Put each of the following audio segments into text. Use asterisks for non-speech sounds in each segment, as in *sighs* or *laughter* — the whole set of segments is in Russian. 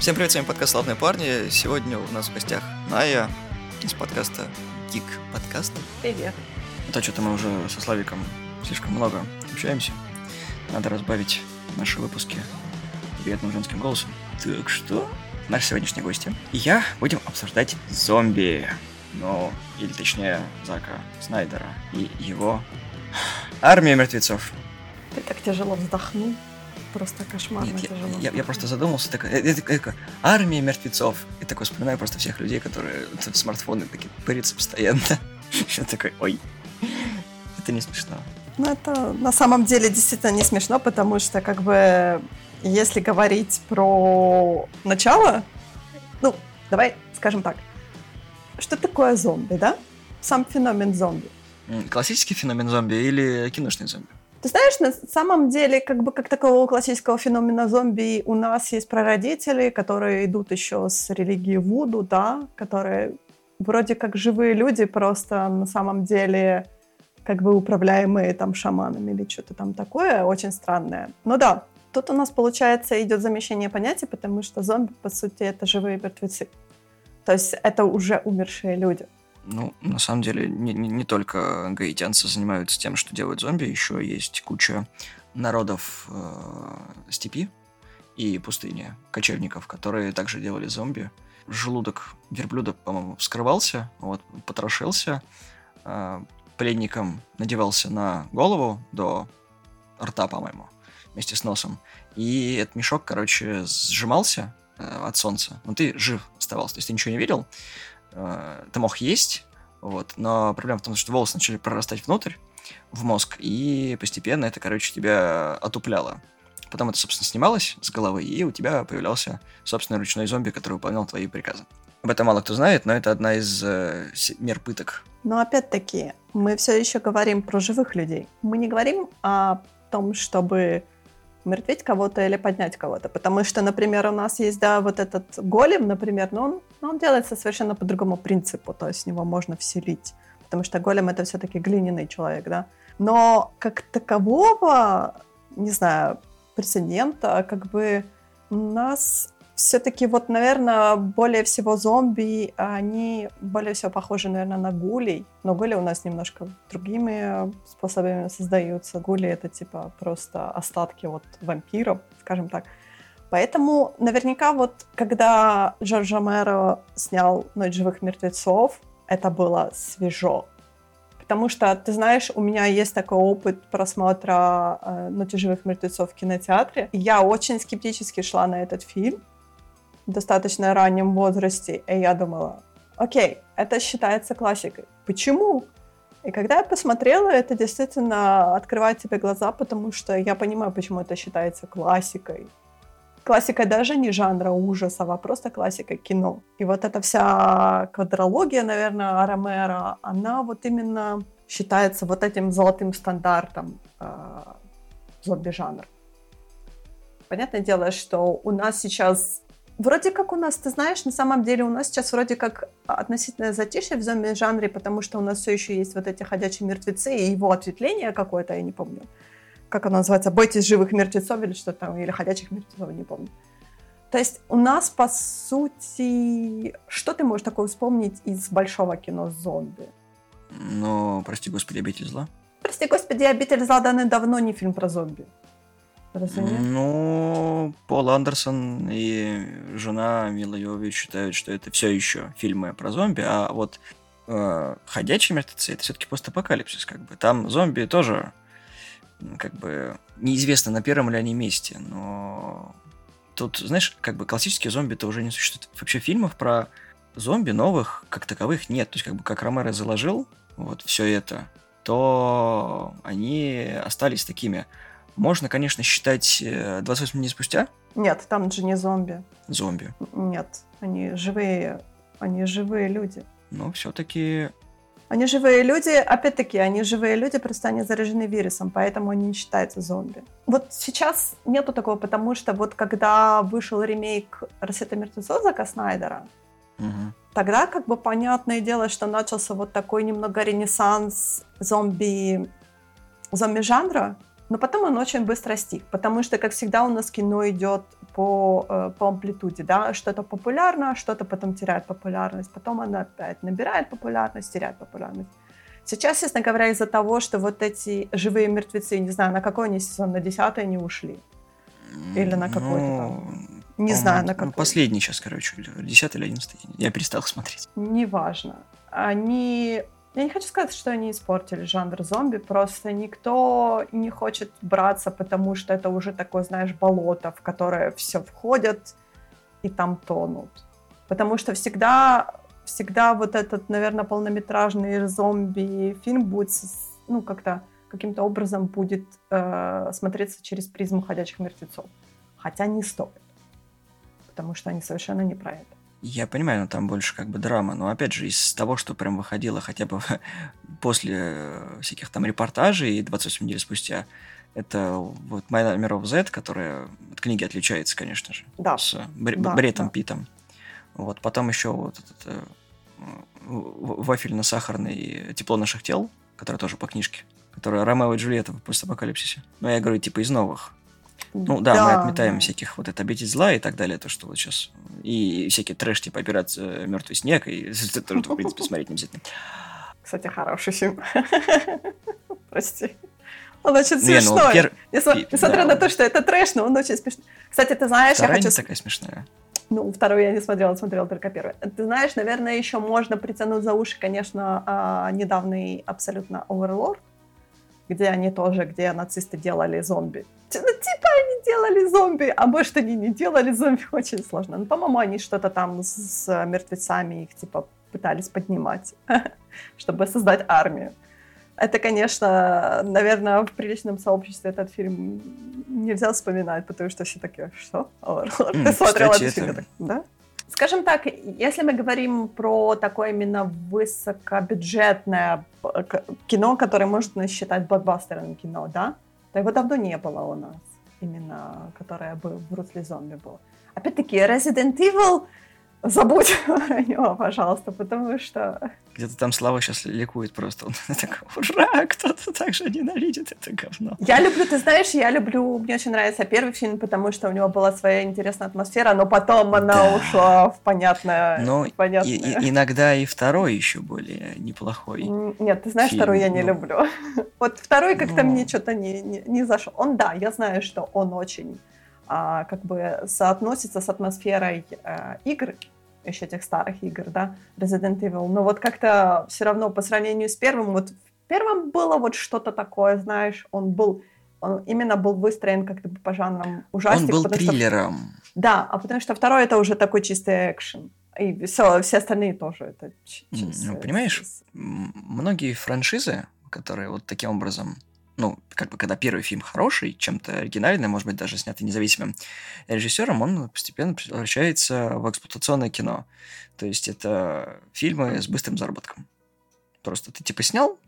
Всем привет, с вами подкаст «Славные парни». Сегодня у нас в гостях Ная из подкаста Гик Подкаст. Привет. Это что-то мы уже со Славиком слишком много общаемся. Надо разбавить наши выпуски приятным женским голосом. Так что, наши сегодняшние гости и я будем обсуждать зомби. Ну, или точнее, Зака Снайдера и его армию мертвецов. Ты так тяжело вздохнул. Просто кошмарно Нет, я, я, я просто задумался, такой, я, я такой, такой, армия мертвецов. И такой вспоминаю просто всех людей, которые в смартфоны такие пырятся постоянно. *laughs* Я такой, ой, это не смешно. Ну, это на самом деле действительно не смешно, потому что, как бы, если говорить про начало, ну, давай скажем так, что такое зомби, да? Сам феномен зомби. Классический феномен зомби или киношный зомби? Ты знаешь, на самом деле, как бы как такого классического феномена зомби у нас есть прародители, которые идут еще с религии Вуду, да, которые вроде как живые люди, просто на самом деле как бы управляемые там шаманами или что-то там такое, очень странное. Ну да, тут у нас, получается, идет замещение понятий, потому что зомби, по сути, это живые мертвецы. То есть это уже умершие люди. Ну, на самом деле, не, не, не только гаитянцы занимаются тем, что делают зомби, еще есть куча народов э, степи и пустыни, кочевников, которые также делали зомби. Желудок верблюда, по-моему, вскрывался, вот, потрошился, э, пленником надевался на голову до рта, по-моему, вместе с носом. И этот мешок, короче, сжимался э, от солнца. Но ты жив оставался, то есть ты ничего не видел, э, ты мог есть, вот, но проблема в том, что волосы начали прорастать внутрь, в мозг, и постепенно это, короче, тебя отупляло. Потом это, собственно, снималось с головы, и у тебя появлялся собственный ручной зомби, который выполнял твои приказы. Об этом мало кто знает, но это одна из э, мер пыток. Но опять-таки, мы все еще говорим про живых людей. Мы не говорим о том, чтобы умертвить кого-то или поднять кого-то. Потому что, например, у нас есть, да, вот этот голем, например, но он, но он делается совершенно по другому принципу, то есть в него можно вселить. Потому что голем это все-таки глиняный человек, да. Но как такового, не знаю, прецедента, как бы у нас все-таки вот, наверное, более всего зомби, они более всего похожи, наверное, на гулей. Но гули у нас немножко другими способами создаются. Гули — это типа просто остатки вот вампиров, скажем так. Поэтому наверняка вот, когда Джордж Ромеро снял «Ночь живых мертвецов», это было свежо. Потому что, ты знаешь, у меня есть такой опыт просмотра э, «Ночи живых мертвецов» в кинотеатре. Я очень скептически шла на этот фильм достаточно раннем возрасте, и я думала, окей, это считается классикой. Почему? И когда я посмотрела, это действительно открывает тебе глаза, потому что я понимаю, почему это считается классикой. Классика даже не жанра ужасов, а просто классика кино. И вот эта вся квадрология, наверное, Ромеро, она вот именно считается вот этим золотым стандартом э, зомби-жанра. Понятное дело, что у нас сейчас Вроде как у нас, ты знаешь, на самом деле у нас сейчас вроде как относительное затишье в зомби-жанре, потому что у нас все еще есть вот эти ходячие мертвецы и его ответвление какое-то, я не помню, как оно называется, «Бойтесь живых мертвецов» или что там, или «Ходячих мертвецов», не помню. То есть у нас, по сути, что ты можешь такое вспомнить из большого кино зомби? Но, прости господи, обитель зла. Прости, господи, «Обитель зла» давно не фильм про зомби. Разве нет? Ну, Пол Андерсон и жена Мила Йовович считают, что это все еще фильмы про зомби, а вот э, «Ходячие мертвецы» — это все-таки постапокалипсис, как бы. Там зомби тоже, как бы, неизвестно, на первом ли они месте, но тут, знаешь, как бы классические зомби-то уже не существует. Вообще фильмов про зомби новых, как таковых, нет. То есть, как бы, как Ромеро заложил вот все это, то они остались такими. Можно, конечно, считать э, 28 дней спустя Нет, там же не зомби. зомби. Нет, они живые, они живые люди. Но все-таки Они живые люди, опять-таки, они живые люди, просто они заражены вирусом, поэтому они не считаются зомби. Вот сейчас нету такого, потому что вот когда вышел ремейк «Рассвета мертвецов» Зака Снайдера, тогда как бы понятное дело, что начался вот такой немного ренессанс зомби, зомби-жанра, Но потом он очень быстро стих, потому что, как всегда, у нас кино идет по, э, по амплитуде, да, что-то популярно, что-то потом теряет популярность, потом оно опять набирает популярность, теряет популярность. Сейчас, честно говоря, из-за того, что вот эти живые мертвецы, не знаю, на какой они сезон, на десятый они ушли? Или на какой-то ну, там? Не знаю, на какой. Ну, последний сейчас, короче, десятый или одиннадцатый. Я перестал смотреть. Неважно. Они я не хочу сказать, что они испортили жанр зомби, просто никто не хочет браться, потому что это уже такое, знаешь, болото, в которое все входят и там тонут. Потому что всегда, всегда вот этот, наверное, полнометражный зомби-фильм будет, ну, как-то каким-то образом будет э, смотреться через призму ходячих мертвецов. Хотя не стоит, потому что они совершенно не про это. Я понимаю, но там больше как бы драма. Но опять же, из того, что прям выходило хотя бы *laughs* после э, всяких там репортажей и 28 недель спустя, это вот «Майна миров Z», которая от книги отличается, конечно же. Да. С Бр- да, Бретом да. Питом. Вот, потом еще вот этот э, вафельно-сахарный «Тепло наших тел», который тоже по книжке, которая Ромео и Джульетта в постапокалипсисе. Но я говорю, типа из новых. Ну да, да мы отметаем да. всяких вот это обитель зла и так далее, то, что вот сейчас. И всякие трэш, типа операция Мертвый снег, и *laughs* это тоже, в принципе, смотреть не обязательно. Кстати, хороший фильм. *laughs* Прости. Он очень ну, ну, смешной. пер... Несмотря на то, что это трэш, но он очень смешной. Кстати, ты знаешь, Вторая я хочу... такая смешная. Ну, вторую я не смотрела, смотрела только первую. Ты знаешь, наверное, еще можно притянуть за уши, конечно, а, недавний абсолютно Overlord, где они тоже, где нацисты делали зомби. Ну, типа они делали зомби, а может они не делали зомби, *laughs* очень сложно. Ну, по-моему, они что-то там с мертвецами их типа пытались поднимать, *laughs* чтобы создать армию. Это, конечно, наверное, в приличном сообществе этот фильм нельзя вспоминать, потому что все такие, что? Ты смотрела этот фильм? Да? Скажем так, если мы говорим про такое именно высокобюджетное кино, которое можно считать блокбастерным кино, да, то его давно не было у нас, именно которое бы в русле зомби было. Опять-таки, Resident Evil забудь *laughs* про него, пожалуйста, потому что... Где-то там Слава сейчас ликует просто. Он *laughs* такой, ура, кто-то так же ненавидит это говно. Я люблю, ты знаешь, я люблю, мне очень нравится первый фильм, потому что у него была своя интересная атмосфера, но потом она да. ушла в понятное... Но понятное. И, и, иногда и второй еще более неплохой. Нет, ты знаешь, фильм, второй я не ну... люблю. *laughs* Вот второй как-то ну... мне что-то не, не, не зашел. Он, да, я знаю, что он очень а, как бы соотносится с атмосферой а, игр, еще тех старых игр, да, Resident Evil. Но вот как-то все равно по сравнению с первым, вот в первом было вот что-то такое, знаешь, он был, он именно был выстроен как-то по жанрам ужастик. Он был триллером. Что, да, а потому что второй это уже такой чистый экшен. И все, все остальные тоже это чистый. Ну, понимаешь, многие франшизы, которые вот таким образом ну, как бы, когда первый фильм хороший, чем-то оригинальный, может быть, даже снятый независимым режиссером, он постепенно превращается в эксплуатационное кино. То есть это фильмы с быстрым заработком. Просто ты типа снял,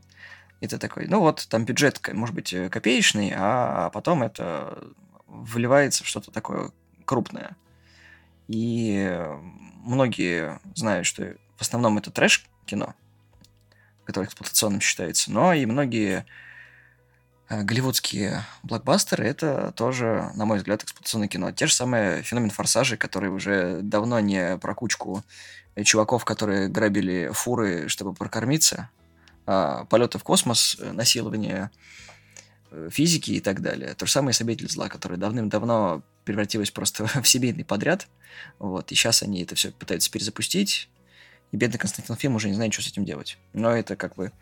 и ты такой, ну вот, там бюджет, может быть, копеечный, а потом это выливается в что-то такое крупное. И многие знают, что в основном это трэш-кино, которое эксплуатационным считается, но и многие голливудские блокбастеры — это тоже, на мой взгляд, эксплуатационное кино. Те же самые феномен форсажей, которые уже давно не про кучку чуваков, которые грабили фуры, чтобы прокормиться, а полеты в космос, насилование э, физики и так далее. То же самое с «Обитель зла», которое давным-давно превратилось просто *laughs* в семейный подряд. Вот, и сейчас они это все пытаются перезапустить, и бедный Константин Фим уже не знает, что с этим делать. Но это как бы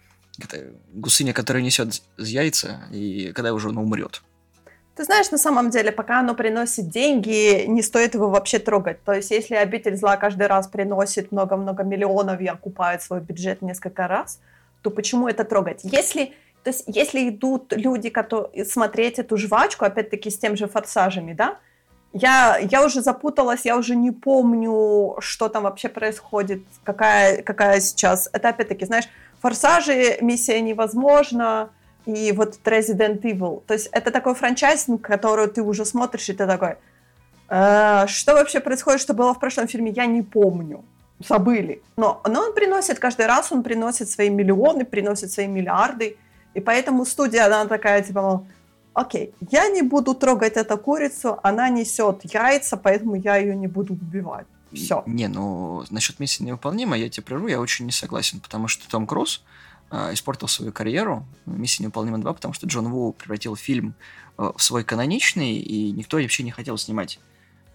гусыня, которая несет яйца, и когда уже оно умрет. Ты знаешь, на самом деле, пока оно приносит деньги, не стоит его вообще трогать. То есть, если обитель зла каждый раз приносит много-много миллионов и окупает свой бюджет несколько раз, то почему это трогать? Если, то есть, если идут люди которые, смотреть эту жвачку, опять-таки с тем же форсажами, да, я, я уже запуталась, я уже не помню, что там вообще происходит, какая, какая сейчас. Это опять-таки, знаешь, Форсажи, Миссия невозможна, и вот Resident Evil. То есть это такой франчайз, который ты уже смотришь, и ты такой, э, что вообще происходит, что было в прошлом фильме, я не помню. Забыли. Но, но он приносит, каждый раз он приносит свои миллионы, приносит свои миллиарды. И поэтому студия, она такая, типа, мол, окей, я не буду трогать эту курицу, она несет яйца, поэтому я ее не буду убивать. Все. Не, ну, насчет миссии невыполнима, я тебе прерву, я очень не согласен, потому что Том Круз э, испортил свою карьеру «Миссия невыполнима 2», потому что Джон Ву превратил фильм э, в свой каноничный, и никто вообще не хотел снимать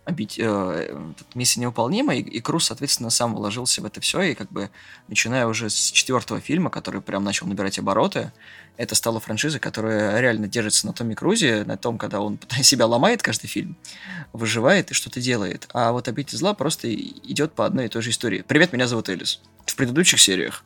обить, э, миссия невыполнима, и, и Круз, соответственно, сам вложился в это все, и как бы начиная уже с четвертого фильма, который прям начал набирать обороты, это стала франшиза, которая реально держится на Томми Крузе, на том, когда он *laughs* себя ломает каждый фильм, выживает и что-то делает. А вот «Обитель зла» просто идет по одной и той же истории. «Привет, меня зовут Элис». В предыдущих сериях.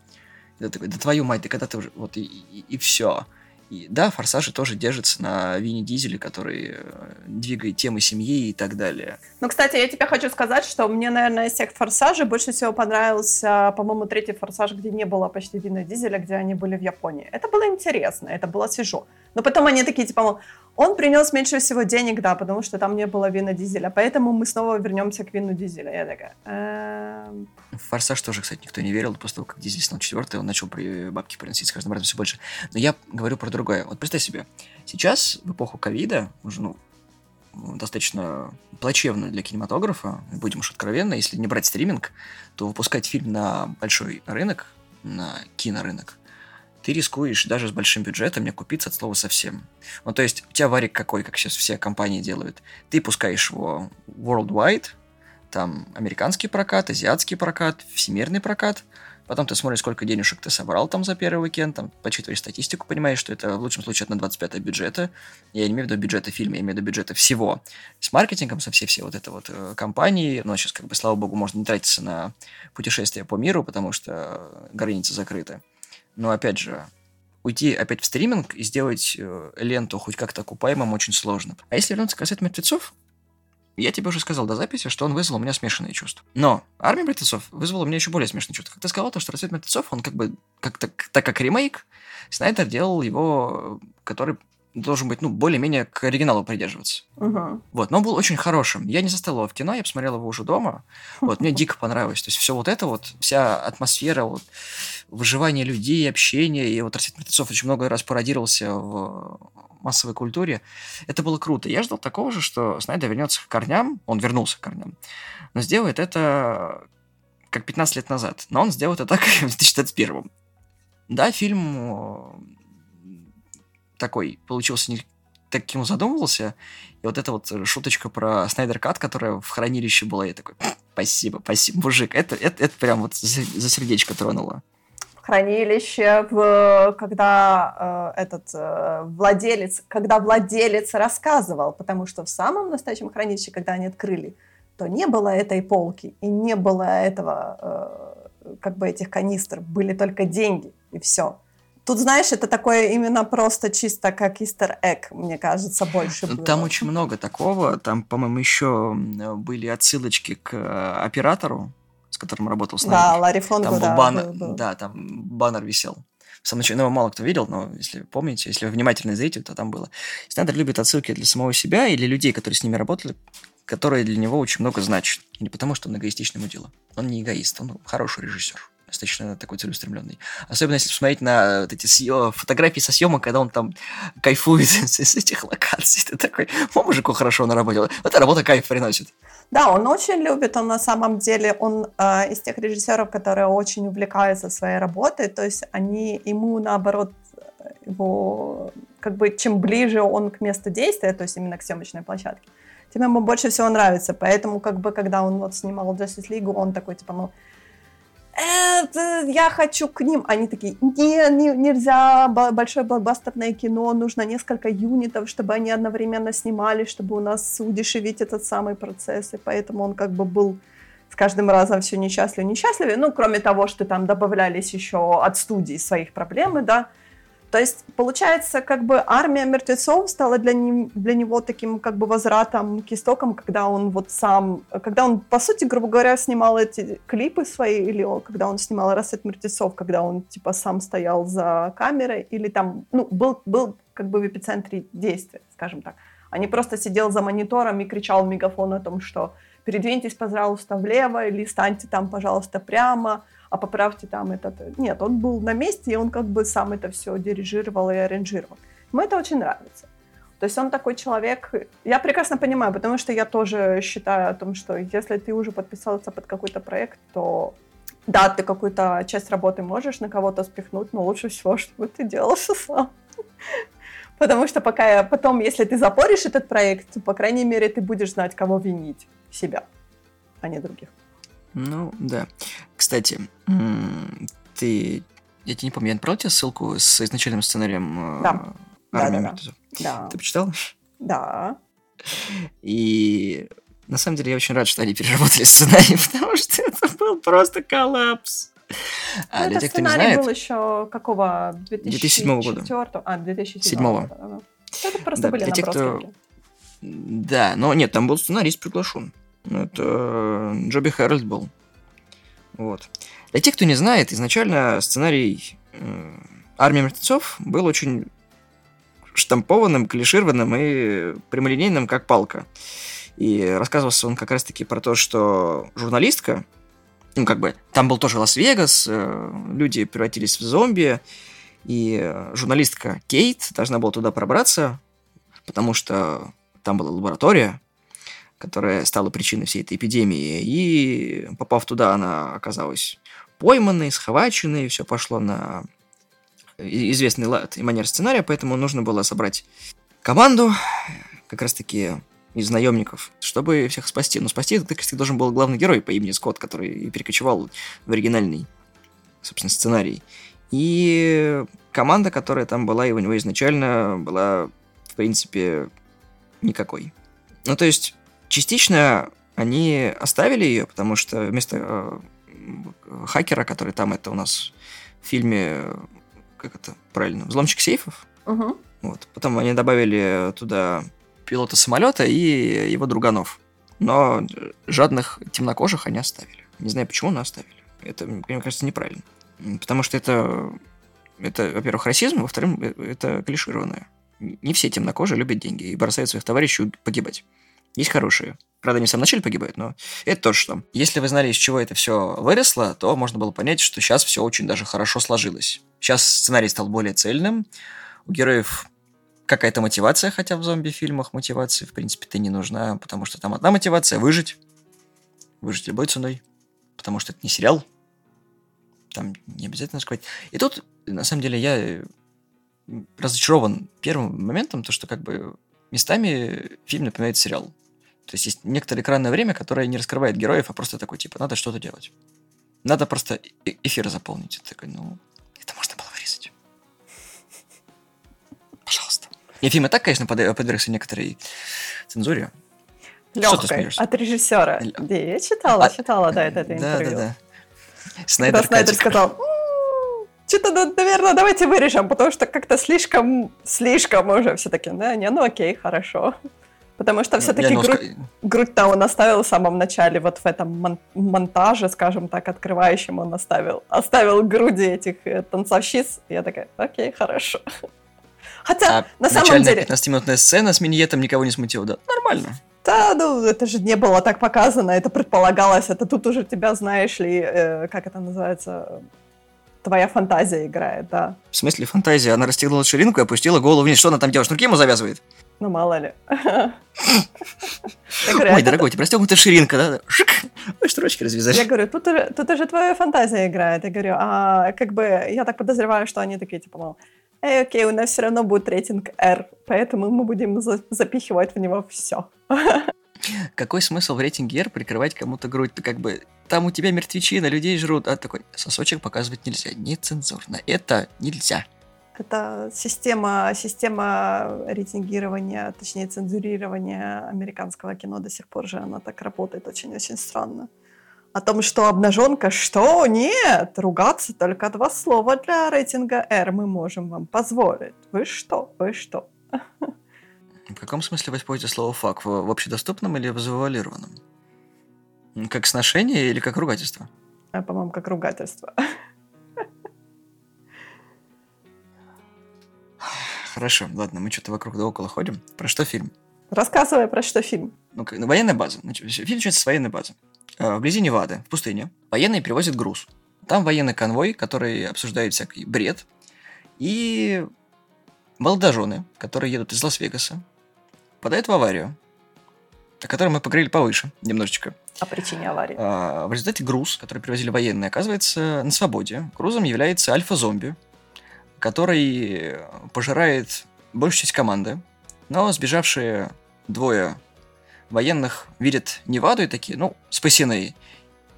Это такой, да твою мать, да когда ты уже... Вот и, и, и все. И да, форсажи тоже держатся на Винни Дизеле, который э, двигает темы семьи и так далее. Ну, кстати, я тебе хочу сказать, что мне, наверное, из всех форсажей больше всего понравился, по-моему, третий форсаж, где не было почти Винни Дизеля, где они были в Японии. Это было интересно, это было свежо. Но потом они такие, типа, он принес меньше всего денег, да, потому что там не было вина дизеля. Поэтому мы снова вернемся к вину дизеля. Я такая... «Эм». Форсаж тоже, кстати, никто не верил. После того, как дизель стал четвертый, он начал при бабки приносить с каждым разом все больше. Но я говорю про другое. Вот представь себе, сейчас, в эпоху ковида, уже, ну, достаточно плачевно для кинематографа, будем уж откровенны, если не брать стриминг, то выпускать фильм на большой рынок, на кинорынок, ты рискуешь даже с большим бюджетом не купиться от слова совсем. Ну, то есть, у тебя варик какой, как сейчас все компании делают. Ты пускаешь его worldwide, там американский прокат, азиатский прокат, всемирный прокат, потом ты смотришь, сколько денежек ты собрал там за первый уикенд, там, подсчитываешь статистику, понимаешь, что это в лучшем случае на 25 бюджета. Я не имею в виду бюджета фильма, я имею в виду бюджета всего. С маркетингом, со всей-всей вот этой вот э, компании, но сейчас, как бы, слава богу, можно не тратиться на путешествия по миру, потому что границы закрыты. Но опять же, уйти опять в стриминг и сделать э, ленту хоть как-то окупаемым очень сложно. А если вернуться к «Рассвет мертвецов», я тебе уже сказал до записи, что он вызвал у меня смешанные чувства. Но «Армия мертвецов» вызвала у меня еще более смешанные чувства. Как ты сказал, то, что «Рассвет мертвецов», он как бы, как так, так как ремейк, Снайдер делал его, который должен быть, ну, более-менее к оригиналу придерживаться. Угу. Вот, но он был очень хорошим. Я не застал его в кино, я посмотрел его уже дома. Вот, мне дико понравилось. То есть все вот это вот, вся атмосфера, вот, выживание людей, общение, и вот «Рассвет мертвецов» очень много раз пародировался в массовой культуре. Это было круто. Я ждал такого же, что Снайдер вернется к корням, он вернулся к корням, но сделает это как 15 лет назад. Но он сделает это так, *laughs* в 2021. Да, фильм такой получился не таким задумывался. И вот эта вот шуточка про Снайдер Кат, которая в хранилище была, я такой, спасибо, спасибо, мужик. Это, это, это прям вот за, за сердечко тронуло. Хранилище, в, когда э, этот э, владелец, когда владелец рассказывал, потому что в самом настоящем хранилище, когда они открыли, то не было этой полки и не было этого, э, как бы этих канистр, были только деньги и все. Тут, знаешь, это такое именно просто чисто как истер эк, мне кажется, больше было. Там очень много такого. Там, по-моему, еще были отсылочки к э, оператору, с которым работал Снайдер. Да, Ларри Фонгу, там да. Баннер, был, был. Да, там баннер висел. В самом начале, ну, его мало кто видел, но если помните, если вы внимательный зритель, то там было. Снайдер любит отсылки для самого себя и для людей, которые с ними работали, которые для него очень много значат. И не потому, что он эгоистичный ему дело. Он не эгоист, он хороший режиссер достаточно такой целеустремленный. Особенно если посмотреть на вот эти съё... фотографии со съемок, когда он там кайфует *laughs* с этих локаций. Ты такой, о, мужику хорошо на работе. Вот эта работа кайф приносит. Да, он очень любит, он на самом деле, он э, из тех режиссеров, которые очень увлекаются своей работой, то есть они ему наоборот его, как бы, чем ближе он к месту действия, то есть именно к съемочной площадке, тем ему больше всего нравится. Поэтому, как бы, когда он вот снимал Justice League, он такой, типа, ну, это, я хочу к ним. Они такие, не, не, нельзя, большое блокбастерное кино, нужно несколько юнитов, чтобы они одновременно снимали, чтобы у нас удешевить этот самый процесс. И поэтому он как бы был с каждым разом все несчастливее, несчастливее. Ну, кроме того, что там добавлялись еще от студии своих проблемы, да. То есть, получается, как бы армия мертвецов стала для, не, для него таким как бы возвратом к истокам, когда он вот сам, когда он, по сути, грубо говоря, снимал эти клипы свои, или когда он снимал «Рассвет мертвецов», когда он, типа, сам стоял за камерой, или там, ну, был, был как бы в эпицентре действия, скажем так. А не просто сидел за монитором и кричал в мегафон о том, что передвиньтесь, пожалуйста, влево, или станьте там, пожалуйста, прямо, а поправьте там этот. Нет, он был на месте, и он как бы сам это все дирижировал и аранжировал. Ему это очень нравится. То есть он такой человек, я прекрасно понимаю, потому что я тоже считаю о том, что если ты уже подписался под какой-то проект, то да, ты какую-то часть работы можешь на кого-то спихнуть, но лучше всего, чтобы ты делал все сам. Потому что пока потом, если ты запоришь этот проект, то, по крайней мере, ты будешь знать, кого винить. Себя, а не других. Ну, да. Кстати, ты... Я тебе не помню, я отправил тебе ссылку с изначальным сценарием э, да. Армии да, да, да. Ты почитал? Да. И на самом деле я очень рад, что они переработали сценарий, *laughs* потому что это был просто коллапс. А ну, для тех, кто не знает... был еще какого? 2007 года. А, 2007 года. Это просто да, были для тех, кто... Да, но нет, там был сценарист приглашен. Это Джоби Хэррольд был. Вот. Для тех, кто не знает, изначально сценарий э, «Армия мертвецов» был очень штампованным, клишированным и прямолинейным, как палка. И рассказывался он как раз-таки про то, что журналистка, ну, как бы, там был тоже Лас-Вегас, э, люди превратились в зомби, и журналистка Кейт должна была туда пробраться, потому что там была лаборатория, которая стала причиной всей этой эпидемии, и попав туда, она оказалась пойманной, схваченной, все пошло на известный лад и манер сценария, поэтому нужно было собрать команду, как раз-таки из наемников, чтобы всех спасти. Но спасти это, кстати, должен был главный герой по имени Скотт, который перекочевал в оригинальный, собственно, сценарий. И команда, которая там была и у него изначально, была, в принципе, никакой. Ну, то есть, частично они оставили ее, потому что вместо э, хакера, который там это у нас в фильме, как это правильно, взломщик сейфов, угу. вот, потом они добавили туда пилота самолета и его друганов. Но жадных темнокожих они оставили. Не знаю, почему, но оставили. Это, мне кажется, неправильно. Потому что это, это во-первых, расизм, во-вторых, э, это клишированное. Не все темнокожие любят деньги и бросают своих товарищей погибать. Есть хорошие. Правда, они в самом начале погибают, но это то, что. Если вы знали, из чего это все выросло, то можно было понять, что сейчас все очень даже хорошо сложилось. Сейчас сценарий стал более цельным, у героев какая-то мотивация, хотя в зомби-фильмах мотивации, в принципе-то не нужна, потому что там одна мотивация – выжить. Выжить любой ценой. Потому что это не сериал. Там не обязательно сказать. И тут, на самом деле, я разочарован первым моментом, то, что как бы местами фильм напоминает сериал. То есть есть некоторое экранное время, которое не раскрывает героев, а просто такой, типа, надо что-то делать. Надо просто э эфир заполнить. Это такой, ну, это можно было вырезать. Пожалуйста. И фильм и так, конечно, подвергся некоторой цензуре. Легкой, от режиссера. Да, я читала, а... читала, да, это, это интервью. Да, да, да. Снайдер, Когда Снайдер сказал, что-то, наверное, давайте вырежем, потому что как-то слишком, слишком уже все-таки, да, не, ну окей, хорошо. Потому что все-таки ну, грудь, грудь-то он оставил в самом начале, вот в этом мон- монтаже, скажем так, открывающем он оставил. Оставил груди этих э, танцовщиц. Я такая, окей, хорошо. Хотя, а на самом деле... 15-минутная сцена с миньетом никого не смутила, да? Нормально. Да, ну это же не было так показано, это предполагалось, это тут уже тебя, знаешь ли, э, как это называется, твоя фантазия играет, да. В смысле фантазия? Она расстегнула ширинку и опустила голову вниз. Что она там делает? Шнурки ему завязывает? Ну, мало ли. *laughs* Ой, дорогой, у тебя расстегнута ширинка, да? Шик! Ой, шнурочки развязали. Я говорю, тут уже, тут уже твоя фантазия играет. Я говорю, а как бы, я так подозреваю, что они такие, типа, мол, эй, окей, у нас все равно будет рейтинг R, поэтому мы будем за- запихивать в него все. *laughs* Какой смысл в рейтинге R прикрывать кому-то грудь? Ты как бы, там у тебя мертвечина, людей жрут, а такой, сосочек показывать нельзя, нецензурно, это нельзя. Это система, система рейтингирования, точнее цензурирования американского кино до сих пор же она так работает очень-очень странно о том, что обнаженка, что? Нет, ругаться только два слова для рейтинга R мы можем вам позволить. Вы что? Вы что? *laughs* В каком смысле вы используете слово «фак»? В, общедоступном или в завуалированном? Как сношение или как ругательство? А, по-моему, как ругательство. *sighs* Хорошо, ладно, мы что-то вокруг да около ходим. Про что фильм? Рассказывай, про что фильм. Ну, военная база. Фильм начинается с военной базы. Э, вблизи Невады, в пустыне, военные привозят груз. Там военный конвой, который обсуждает всякий бред. И молодожены, которые едут из Лас-Вегаса, попадают в аварию, о которой мы поговорили повыше немножечко. О причине аварии. А, в результате груз, который привозили военные, оказывается на свободе. Грузом является альфа-зомби, который пожирает большую часть команды, но сбежавшие двое военных видят Неваду и такие, ну, спасены,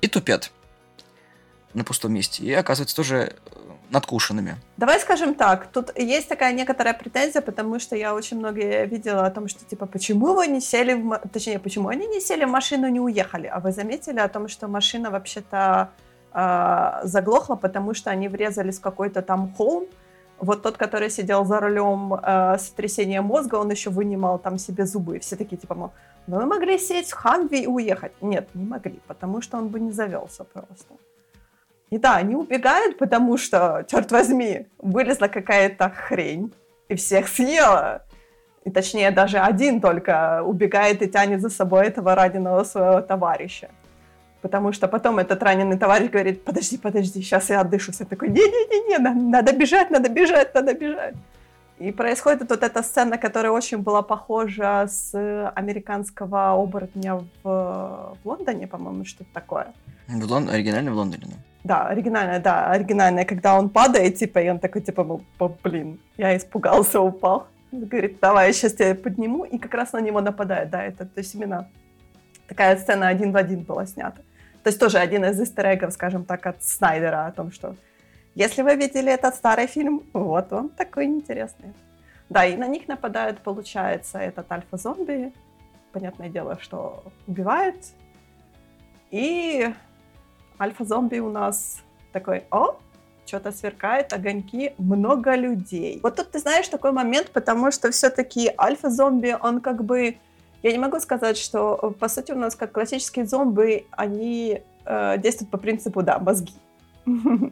и тупят на пустом месте. И оказываются тоже надкушенными. Давай скажем так, тут есть такая некоторая претензия, потому что я очень многие видела о том, что типа почему вы не сели, в... точнее, почему они не сели в машину и не уехали, а вы заметили о том, что машина вообще-то э, заглохла, потому что они врезались в какой-то там холм, вот тот, который сидел за рулем э, сотрясения мозга, он еще вынимал там себе зубы. Все такие, типа, мол, ну вы могли сесть в Хамви и уехать. Нет, не могли, потому что он бы не завелся просто. И да, они убегают, потому что, черт возьми, вылезла какая-то хрень и всех съела. И точнее, даже один только убегает и тянет за собой этого раненого своего товарища. Потому что потом этот раненый товарищ говорит, подожди, подожди, сейчас я отдышусь. Я такой, не-не-не, надо бежать, надо бежать, надо бежать. И происходит вот эта сцена, которая очень была похожа с американского оборотня в, в Лондоне, по-моему, что-то такое. В Лон... Оригинально в Лондоне, да. Да, оригинальная, да, оригинальная, когда он падает, типа, и он такой, типа, блин, я испугался, упал. Он говорит, давай, я сейчас тебя подниму, и как раз на него нападает, да, это, то есть именно такая сцена один в один была снята. То есть тоже один из истерегов, скажем так, от Снайдера о том, что если вы видели этот старый фильм, вот он такой интересный. Да, и на них нападает, получается, этот альфа-зомби. Понятное дело, что убивает. И альфа-зомби у нас такой, о, что-то сверкает, огоньки, много людей. Вот тут ты знаешь такой момент, потому что все-таки альфа-зомби, он как бы... Я не могу сказать, что, по сути, у нас как классические зомби, они э, действуют по принципу, да, мозги. *laughs*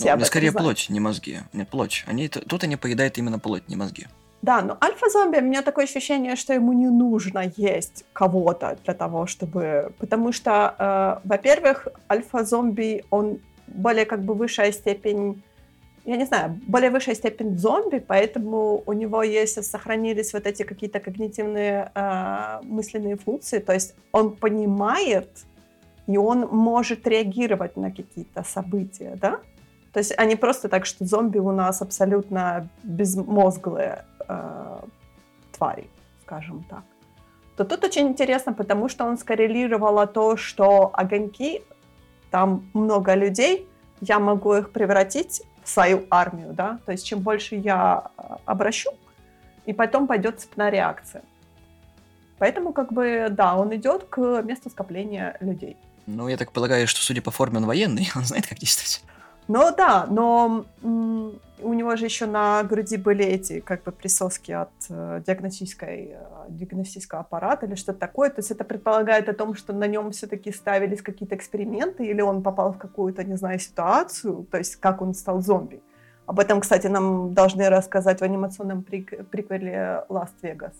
Ну, скорее плоть, не мозги. Нет, плоть. Они, тут они поедают именно плоть, не мозги. Да, но альфа-зомби, у меня такое ощущение, что ему не нужно есть кого-то для того, чтобы... Потому что, э, во-первых, альфа-зомби, он более как бы высшая степень я не знаю, более высшая степень зомби, поэтому у него есть, сохранились вот эти какие-то когнитивные э, мысленные функции, то есть он понимает, и он может реагировать на какие-то события, да? То есть они просто так, что зомби у нас абсолютно безмозглые э, тварей, скажем так. То тут очень интересно, потому что он скоррелировал то, что огоньки, там много людей, я могу их превратить в свою армию, да, то есть чем больше я э, обращу, и потом пойдет цепная реакция. Поэтому, как бы, да, он идет к месту скопления людей. Ну, я так полагаю, что, судя по форме, он военный, *laughs* он знает, как действовать. Ну да, но м- у него же еще на груди были эти как бы присоски от э, диагностической, э, диагностического аппарата или что-то такое. То есть это предполагает о том, что на нем все-таки ставились какие-то эксперименты или он попал в какую-то, не знаю, ситуацию, то есть как он стал зомби. Об этом, кстати, нам должны рассказать в анимационном прик- приквеле «Ласт Вегас»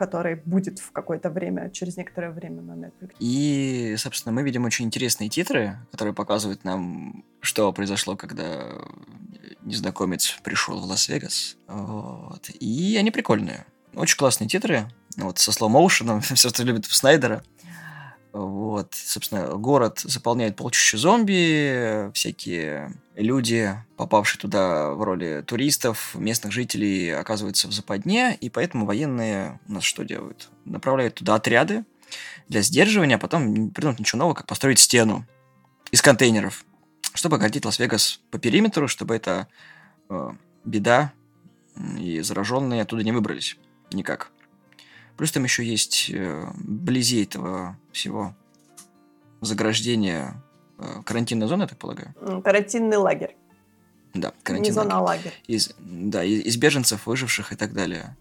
который будет в какое-то время, через некоторое время на Netflix. И, собственно, мы видим очень интересные титры, которые показывают нам, что произошло, когда незнакомец пришел в Лас-Вегас. Вот. И они прикольные. Очень классные титры. Вот, со слоу-моушеном, *laughs* все, что любит Снайдера. Вот, собственно, город заполняет полчища зомби, всякие люди, попавшие туда в роли туристов, местных жителей, оказываются в западне, и поэтому военные у нас что делают? Направляют туда отряды для сдерживания, а потом не придумают ничего нового, как построить стену из контейнеров, чтобы оградить Лас-Вегас по периметру, чтобы эта э, беда и зараженные оттуда не выбрались никак. Плюс там еще есть э, вблизи этого всего заграждения э, карантинная зона, я так полагаю. Карантинный лагерь. Да, карантинный Не зона, а лагерь. Из, да, из, из беженцев, выживших и так далее.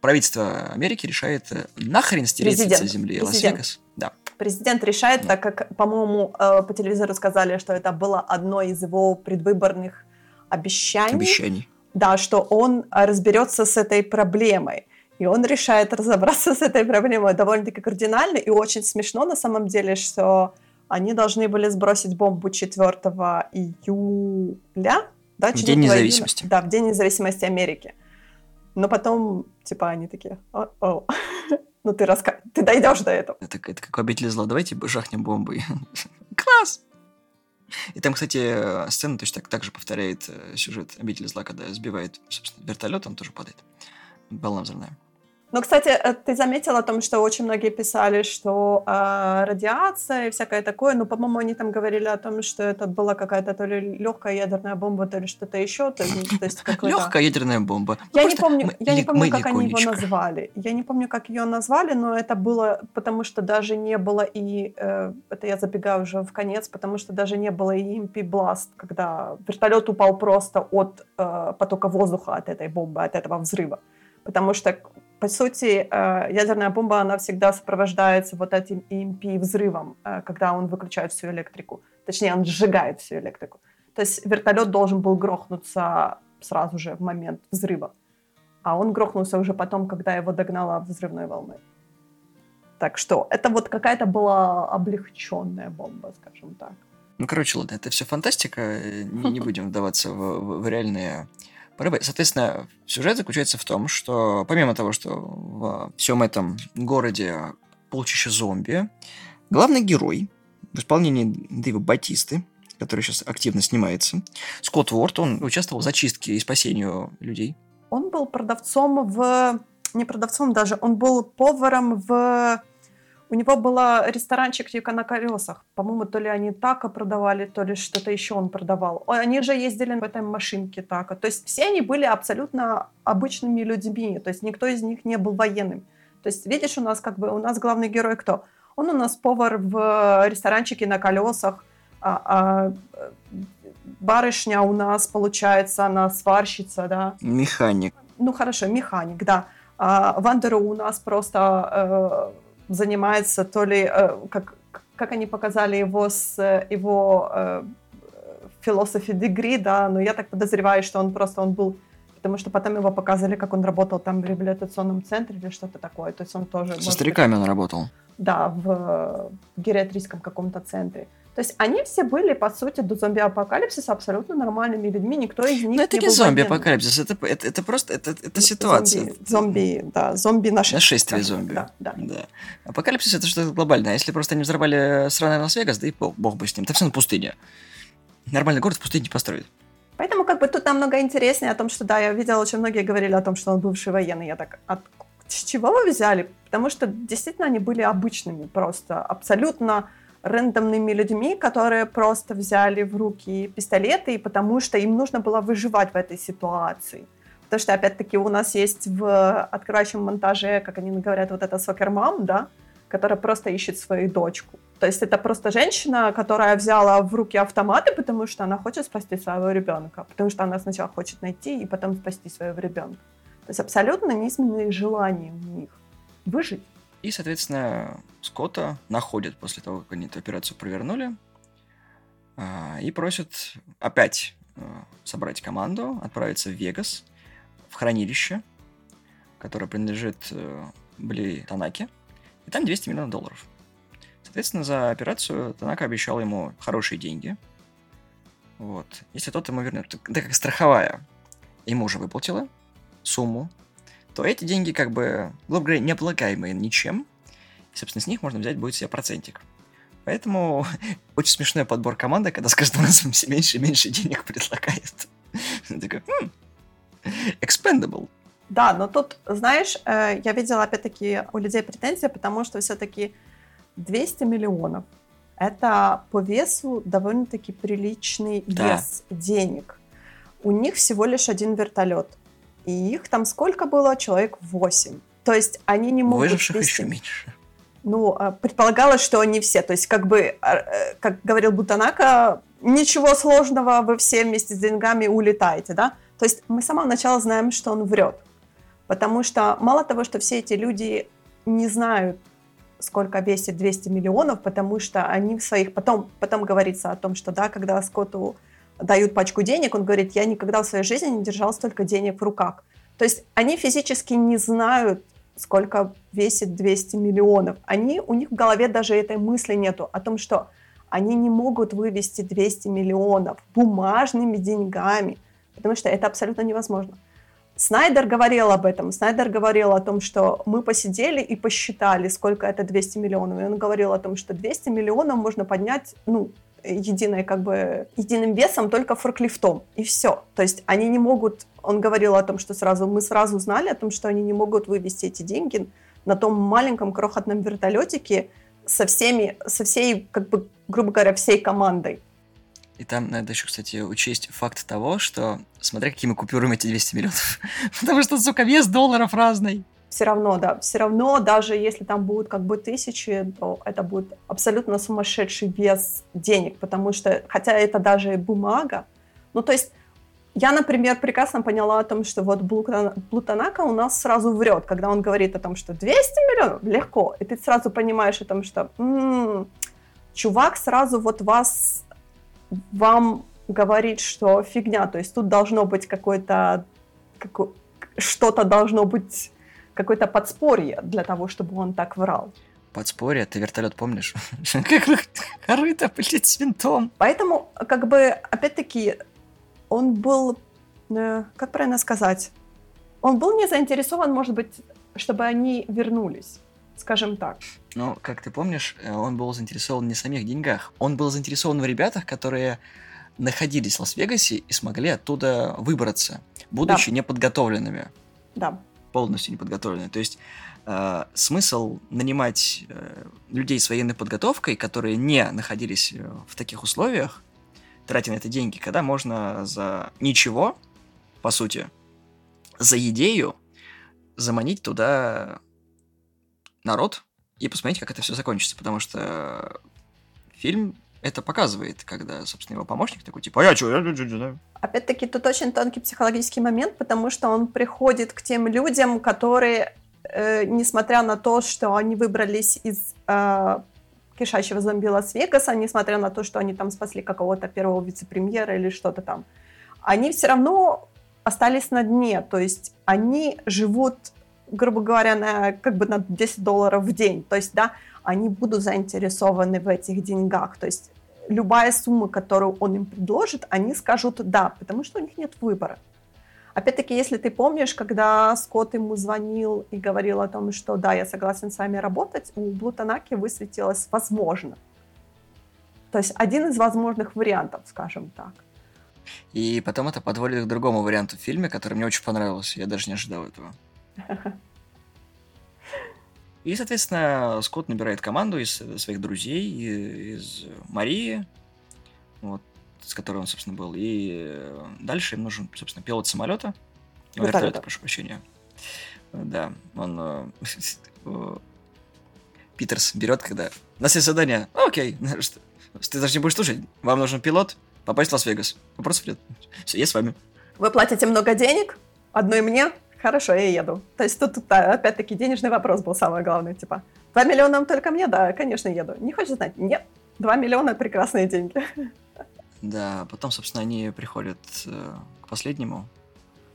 Правительство Америки решает э, нахрен стереть с земли Лас-Вегас. Да. Президент решает, да. так как, по-моему, по телевизору сказали, что это было одно из его предвыборных обещаний. Обещаний. Да, что он разберется с этой проблемой. И он решает разобраться *laughs* с этой проблемой довольно-таки кардинально и очень смешно на самом деле, что они должны были сбросить бомбу 4 июля, Да, в День независимости. Июля, да, в День независимости Америки. Но потом, типа, они такие, о, *laughs* ну ты раска... ты дойдешь до этого. Это, это как обитель зла, давайте жахнем бомбой. *laughs* Класс! И там, кстати, сцена точно так, так же повторяет э, сюжет обители зла, когда сбивает, собственно, вертолет, он тоже падает. Волна взрывная. Ну, кстати, э, ты заметил о том, что очень многие писали, что э, радиация и всякое такое, но, по-моему, они там говорили о том, что это была какая-то то ли легкая ядерная бомба, то ли что-то еще. То, то есть легкая ядерная бомба. Я не помню, мы, я не помню как они его назвали. Я не помню, как ее назвали, но это было, потому что даже не было и, э, это я забегаю уже в конец, потому что даже не было и EMP Blast, когда вертолет упал просто от э, потока воздуха от этой бомбы, от этого взрыва. Потому что по сути, э, ядерная бомба, она всегда сопровождается вот этим EMP взрывом, э, когда он выключает всю электрику. Точнее, он сжигает всю электрику. То есть вертолет должен был грохнуться сразу же в момент взрыва. А он грохнулся уже потом, когда его догнала взрывной волной. Так что это вот какая-то была облегченная бомба, скажем так. Ну, короче, ладно, это все фантастика. Не, не будем вдаваться в, в, в реальные Соответственно, сюжет заключается в том, что помимо того, что в всем этом городе полчища зомби, главный герой в исполнении Дэйва Батисты, который сейчас активно снимается, Скотт Уорд, он участвовал в зачистке и спасению людей. Он был продавцом в... Не продавцом даже, он был поваром в у него был ресторанчик только на колесах. По-моему, то ли они тако продавали, то ли что-то еще он продавал. Они же ездили в этой машинке тако. То есть все они были абсолютно обычными людьми. То есть никто из них не был военным. То есть видишь, у нас как бы у нас главный герой кто? Он у нас повар в ресторанчике на колесах, а, а барышня у нас, получается, она сварщица, да? Механик. Ну хорошо, механик, да. А Вандеру у нас просто э, занимается то ли, э, как, как они показали его с его э, philosophy degree, да, но я так подозреваю, что он просто, он был, потому что потом его показали, как он работал там в реабилитационном центре или что-то такое, то есть он тоже... Со стариками быть, он работал. Да, в, в гериатрическом каком-то центре. То есть они все были, по сути, до зомби-апокалипсиса абсолютно нормальными людьми, никто из них Но это не, не зомби-апокалипсис, это, это, это просто, это, это ситуация. Зомби, зомби да, зомби нашествие. Нашествие зомби. Да, да. да. Апокалипсис это что-то глобальное. А если просто они взорвали сраный Лас-Вегас, да и бог, бог бы с ним. Это все на пустыне. Нормальный город в пустыне не построит. Поэтому как бы тут намного интереснее о том, что да, я видела, очень многие говорили о том, что он бывший военный. Я так, от с чего вы взяли? Потому что действительно они были обычными, просто абсолютно рандомными людьми, которые просто взяли в руки пистолеты, и потому что им нужно было выживать в этой ситуации. Потому что, опять-таки, у нас есть в открывающем монтаже, как они говорят, вот эта сокер-мам, да, которая просто ищет свою дочку. То есть это просто женщина, которая взяла в руки автоматы, потому что она хочет спасти своего ребенка, потому что она сначала хочет найти и потом спасти своего ребенка. То есть абсолютно неизменные желания у них выжить. И, соответственно, Скотта находят после того, как они эту операцию провернули, а, и просят опять а, собрать команду, отправиться в Вегас, в хранилище, которое принадлежит э, Бли Танаке, и там 200 миллионов долларов. Соответственно, за операцию Танака обещал ему хорошие деньги. Вот. Если тот ему вернет, да как страховая, ему уже выплатила сумму, то эти деньги, как бы, грубо говоря, не облагаемые ничем, и, собственно, с них можно взять будет себе процентик. Поэтому *laughs* очень смешной подбор команды, когда с каждым разом все меньше и меньше денег предлагает. *laughs* Такой, хм, expendable. Да, но тут, знаешь, э, я видела, опять-таки, у людей претензии, потому что все-таки 200 миллионов – это по весу довольно-таки приличный да. вес денег. У них всего лишь один вертолет и их там сколько было? Человек 8. То есть они не могут... Выживших вести... еще меньше. Ну, а, предполагалось, что они все. То есть, как бы, а, э, как говорил Бутанака, ничего сложного, вы все вместе с деньгами улетаете, да? То есть мы с самого начала знаем, что он врет. Потому что мало того, что все эти люди не знают, сколько весит 200 миллионов, потому что они в своих... Потом, потом говорится о том, что, да, когда Скотту дают пачку денег, он говорит, я никогда в своей жизни не держал столько денег в руках. То есть они физически не знают, сколько весит 200 миллионов. Они, у них в голове даже этой мысли нету о том, что они не могут вывести 200 миллионов бумажными деньгами. потому что это абсолютно невозможно. Снайдер говорил об этом. Снайдер говорил о том, что мы посидели и посчитали, сколько это 200 миллионов. И он говорил о том, что 200 миллионов можно поднять, ну, единой, как бы, единым весом только форклифтом. И все. То есть они не могут... Он говорил о том, что сразу... Мы сразу знали о том, что они не могут вывести эти деньги на том маленьком крохотном вертолетике со всеми, со всей, как бы, грубо говоря, всей командой. И там надо еще, кстати, учесть факт того, что смотря какими купюрами эти 200 миллионов. *laughs* Потому что, сука, вес долларов разный. Все равно, да, все равно, даже если там будут как бы тысячи, то это будет абсолютно сумасшедший вес денег, потому что, хотя это даже бумага, ну, то есть я, например, прекрасно поняла о том, что вот Плутонака у нас сразу врет, когда он говорит о том, что 200 миллионов? Легко, и ты сразу понимаешь о том, что м-м, чувак сразу вот вас вам говорит, что фигня, то есть тут должно быть какое-то как, что-то должно быть какое-то подспорье для того, чтобы он так врал. Подспорье? Ты вертолет помнишь? *laughs* Как корыто, блядь, с винтом. Поэтому, как бы, опять-таки, он был, э, как правильно сказать, он был не заинтересован, может быть, чтобы они вернулись, скажем так. Ну, как ты помнишь, э, он был заинтересован не в самих деньгах. Он был заинтересован в ребятах, которые находились в Лас-Вегасе и смогли оттуда выбраться, будучи да. неподготовленными. Да. Полностью неподготовленными. То есть э, смысл нанимать э, людей с военной подготовкой, которые не находились э, в таких условиях, тратя на это деньги, когда можно за ничего, по сути, за идею заманить туда народ, и посмотреть, как это все закончится, потому что фильм это показывает, когда, собственно, его помощник такой, типа, а я что? Да? Опять-таки, тут очень тонкий психологический момент, потому что он приходит к тем людям, которые, э, несмотря на то, что они выбрались из э, кишащего зомби Лас-Вегаса, несмотря на то, что они там спасли какого-то первого вице-премьера или что-то там, они все равно остались на дне, то есть они живут грубо говоря, на, как бы на 10 долларов в день. То есть, да, они будут заинтересованы в этих деньгах. То есть любая сумма, которую он им предложит, они скажут «да», потому что у них нет выбора. Опять-таки, если ты помнишь, когда Скотт ему звонил и говорил о том, что да, я согласен с вами работать, у Блутанаки высветилось «возможно». То есть один из возможных вариантов, скажем так. И потом это подводит к другому варианту в фильме, который мне очень понравился. Я даже не ожидал этого. *laughs* И, соответственно, Скотт набирает команду из своих друзей, из Марии, вот, с которой он, собственно, был. И дальше им нужен, собственно, пилот самолета. Ну, вертолета, прошу прощения. Да, он... Э, *laughs* Питерс берет, когда... У нас есть задание. Окей, *laughs* ты даже не будешь слушать. Вам нужен пилот, попасть в Лас-Вегас. Вопрос вперед. Все, я с вами. Вы платите много денег? Одной мне? Хорошо, я еду. То есть тут, тут опять-таки денежный вопрос был самый главный, типа, 2 миллиона только мне? Да, конечно, еду. Не хочешь знать? Нет. 2 миллиона – прекрасные деньги. Да, потом, собственно, они приходят э, к последнему,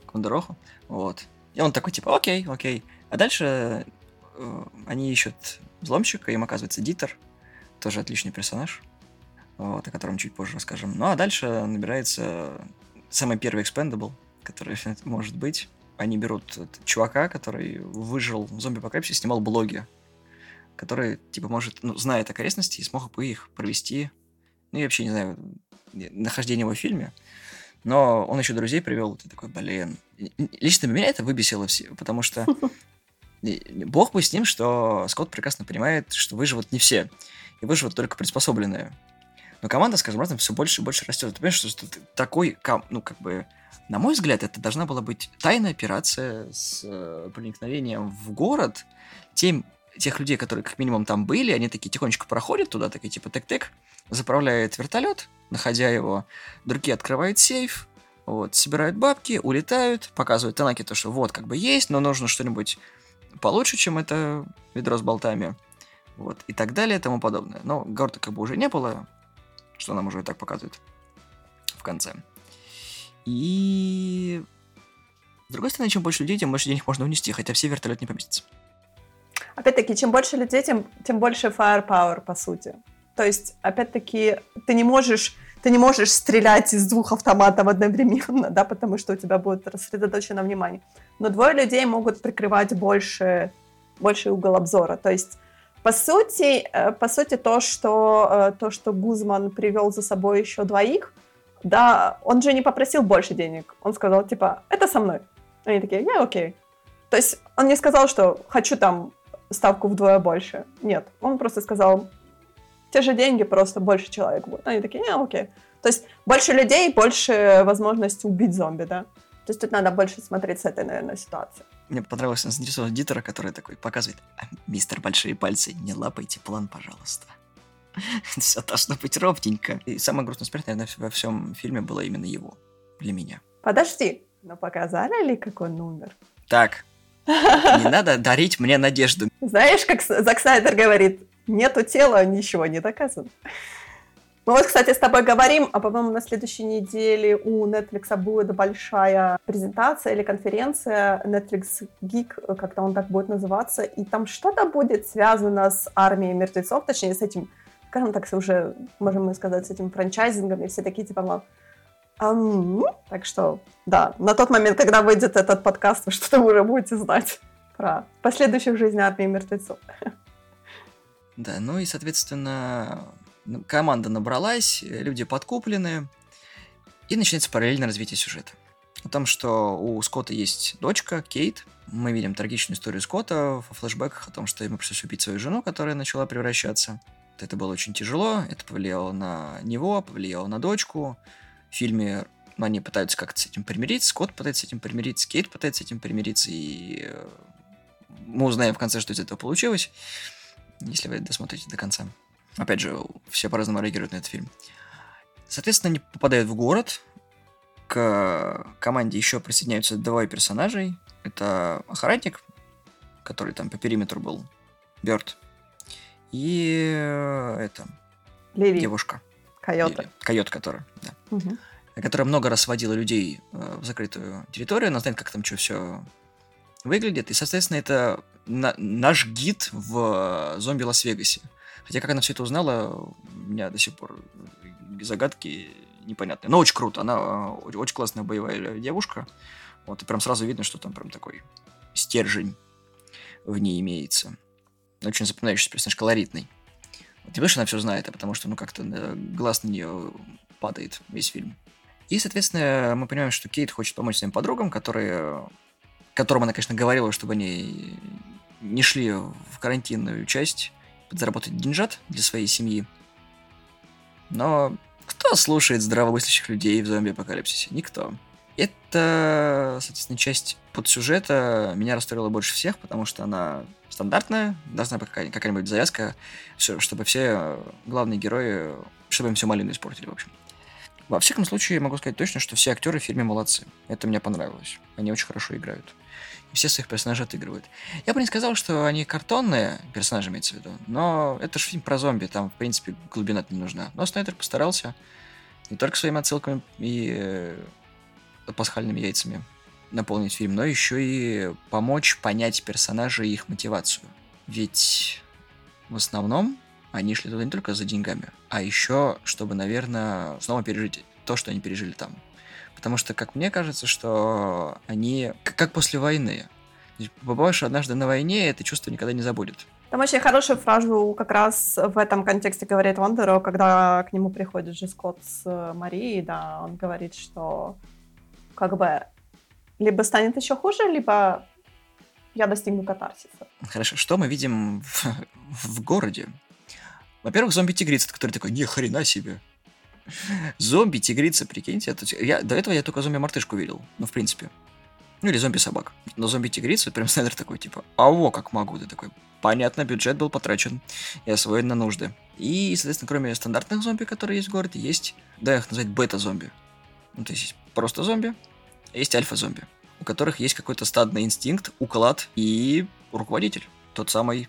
к Вандероху, вот. И он такой, типа, окей, окей. А дальше э, они ищут взломщика, им оказывается Дитер, тоже отличный персонаж, вот, о котором чуть позже расскажем. Ну, а дальше набирается самый первый Expendable, который *laughs* может быть они берут чувака, который выжил в зомби-апокалипсисе, снимал блоги, который, типа, может, ну, знает окрестности и смог бы их провести, ну, я вообще не знаю, нахождение его в фильме, но он еще друзей привел, ты такой, блин. Лично меня это выбесило все, потому что *laughs* бог бы с ним, что Скотт прекрасно понимает, что выживут не все, и выживут только приспособленные. Но команда, скажем, разом все больше и больше растет. Ты понимаешь, что такой, ну, как бы, на мой взгляд, это должна была быть тайная операция с э, проникновением в город. Тем, тех людей, которые как минимум там были, они такие тихонечко проходят туда, такие типа тек-тек, заправляет вертолет, находя его, другие открывают сейф, вот, собирают бабки, улетают, показывают Танаки то, что вот, как бы есть, но нужно что-нибудь получше, чем это ведро с болтами, вот, и так далее, и тому подобное. Но города как бы уже не было, что нам уже и так показывают в конце. И... С другой стороны, чем больше людей, тем больше денег можно унести, хотя все вертолет не поместятся. Опять-таки, чем больше людей, тем, тем больше firepower, по сути. То есть, опять-таки, ты не можешь... ты не можешь стрелять из двух автоматов одновременно, *laughs* да, потому что у тебя будет рассредоточено внимание. Но двое людей могут прикрывать больше, больше угол обзора. То есть, по сути, э, по сути то, что, э, то, что Гузман привел за собой еще двоих, да, он же не попросил больше денег. Он сказал, типа, это со мной. Они такие, я окей. То есть он не сказал, что хочу там ставку вдвое больше. Нет, он просто сказал, те же деньги, просто больше человек будет. Они такие, не, окей. То есть больше людей, больше возможности убить зомби, да. То есть тут надо больше смотреть с этой, наверное, ситуации. Мне понравилось заинтересован Дитера, который такой показывает, «А, мистер Большие Пальцы, не лапайте план, пожалуйста. *laughs* Все должно быть ровненько. И самое грустное смерть, наверное, во всем фильме было именно его. Для меня. Подожди, но показали ли, как он умер? Так, не надо дарить мне надежду. Знаешь, как Зак Снайдер говорит, нету тела, ничего не доказано. Мы вот, кстати, с тобой говорим, а, по-моему, на следующей неделе у Netflix будет большая презентация или конференция Netflix Geek, как-то он так будет называться, и там что-то будет связано с армией мертвецов, точнее, с этим, скажем так, уже, можем мы сказать, с этим франчайзингом, и все такие, типа, Um, так что, да, на тот момент, когда выйдет этот подкаст, вы что-то уже будете знать про последующих жизнь армии мертвецов. Да, ну и, соответственно, команда набралась, люди подкуплены, и начинается параллельное развитие сюжета. О том, что у Скотта есть дочка, Кейт. Мы видим трагичную историю Скотта во флешбеках о том, что ему пришлось убить свою жену, которая начала превращаться. Это было очень тяжело, это повлияло на него, повлияло на дочку. В фильме они пытаются как-то с этим примириться, Скотт пытается с этим примириться, Кейт пытается с этим примириться, и э, мы узнаем в конце, что из этого получилось, если вы досмотрите до конца. Опять же, все по-разному реагируют на этот фильм. Соответственно, они попадают в город. К команде еще присоединяются двое персонажей. Это охранник, который там по периметру был, Бёрд. И э, это... Лили. Девушка. Койота. Лили. Койот, которая, да. Угу. Которая много раз водила людей э, в закрытую территорию. Она знает, как там что все выглядит. И, соответственно, это на- наш гид в зомби Лас-Вегасе. Хотя как она все это узнала, у меня до сих пор загадки непонятные. Но очень круто. Она э, очень классная боевая девушка. Вот, и прям сразу видно, что там прям такой стержень в ней имеется. Очень запоминающийся персонаж, колоритный. Вот, не потому что она все знает, а потому что, ну, как-то глаз на нее падает весь фильм. И, соответственно, мы понимаем, что Кейт хочет помочь своим подругам, которые, которым она, конечно, говорила, чтобы они не шли в карантинную часть, заработать деньжат для своей семьи. Но кто слушает здравомыслящих людей в зомби-апокалипсисе? Никто. Это, соответственно, часть подсюжета меня расстроила больше всех, потому что она стандартная, должна быть какая-нибудь завязка, чтобы все главные герои, чтобы им все малину испортили, в общем. Во всяком случае, могу сказать точно, что все актеры в фильме молодцы. Это мне понравилось. Они очень хорошо играют все своих персонажей отыгрывают. Я бы не сказал, что они картонные персонажи, имеется в виду, но это же фильм про зомби, там, в принципе, глубина не нужна. Но Снайдер постарался не только своими отсылками и э, пасхальными яйцами наполнить фильм, но еще и помочь понять персонажей и их мотивацию. Ведь в основном они шли туда не только за деньгами, а еще, чтобы, наверное, снова пережить то, что они пережили там. Потому что, как мне кажется, что они как после войны. Побывавший однажды на войне, это чувство никогда не забудет. Там очень хорошую фразу как раз в этом контексте говорит Вандеро, когда к нему приходит же Скотт с Марией, да, он говорит, что как бы либо станет еще хуже, либо я достигну катарсиса. Хорошо, что мы видим в, в городе? Во-первых, зомби-тигрица, который такой, ни хрена себе, Зомби, тигрица, прикиньте. Это... Я, до этого я только зомби-мартышку видел. Ну, в принципе. Ну, или зомби-собак. Но зомби-тигрица, прям *laughs* Снайдер такой, типа, а во, как могу. Ты такой, понятно, бюджет был потрачен и освоен на нужды. И, соответственно, кроме стандартных зомби, которые есть в городе, есть, да, их назвать бета-зомби. Ну, то есть просто зомби, а есть альфа-зомби, у которых есть какой-то стадный инстинкт, уклад и руководитель. Тот самый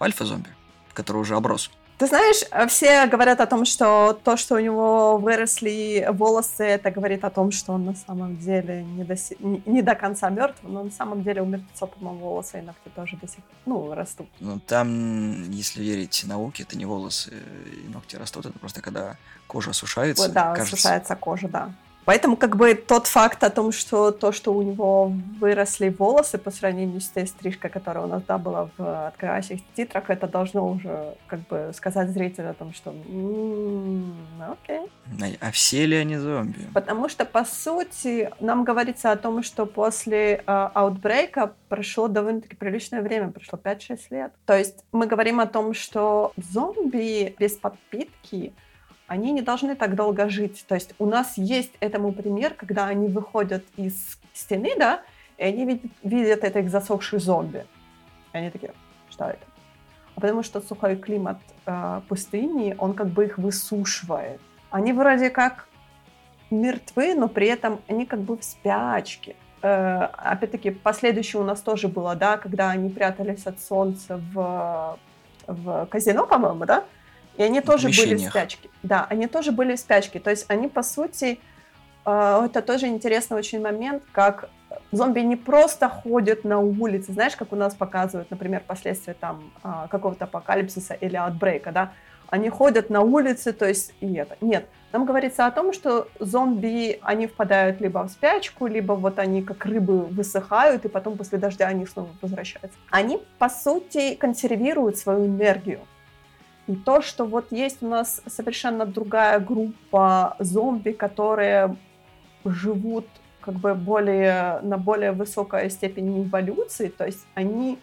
альфа-зомби, который уже оброс. Ты знаешь, все говорят о том, что то, что у него выросли волосы, это говорит о том, что он на самом деле не до, не до конца мертв, но на самом деле у мертвецов, по-моему, волосы и ногти тоже до сих пор ну, растут. Ну, там, если верить науке, это не волосы и ногти растут, это просто когда кожа осушается. Вот, да, кажется... осушается кожа, да. Поэтому как бы тот факт о том, что то, что у него выросли волосы по сравнению с той стрижкой, которая у нас да, была в открывающих титрах, это должно уже как бы сказать зрителю о том, что м-м, окей. А все ли они зомби? Потому что, по сути, нам говорится о том, что после э, аутбрейка прошло довольно-таки приличное время, прошло 5-6 лет. То есть мы говорим о том, что зомби без подпитки — они не должны так долго жить. То есть у нас есть этому пример, когда они выходят из стены, да, и они видят, видят этих засохших зомби. И они такие, что это? А потому что сухой климат э, пустыни, он как бы их высушивает. Они вроде как мертвы, но при этом они как бы в спячке. Э, опять-таки, последующее у нас тоже было, да, когда они прятались от солнца в, в казино, по-моему, да, и они тоже были в спячке. Да, они тоже были в спячке. То есть они, по сути, э, это тоже интересный очень момент, как зомби не просто ходят на улице, знаешь, как у нас показывают, например, последствия там э, какого-то апокалипсиса или отбрейка, да, они ходят на улице, то есть и это. Нет, нам говорится о том, что зомби, они впадают либо в спячку, либо вот они как рыбы высыхают, и потом после дождя они снова возвращаются. Они, по сути, консервируют свою энергию. То, что вот есть у нас совершенно другая группа зомби, которые живут как бы более, на более высокой степени эволюции, то есть они,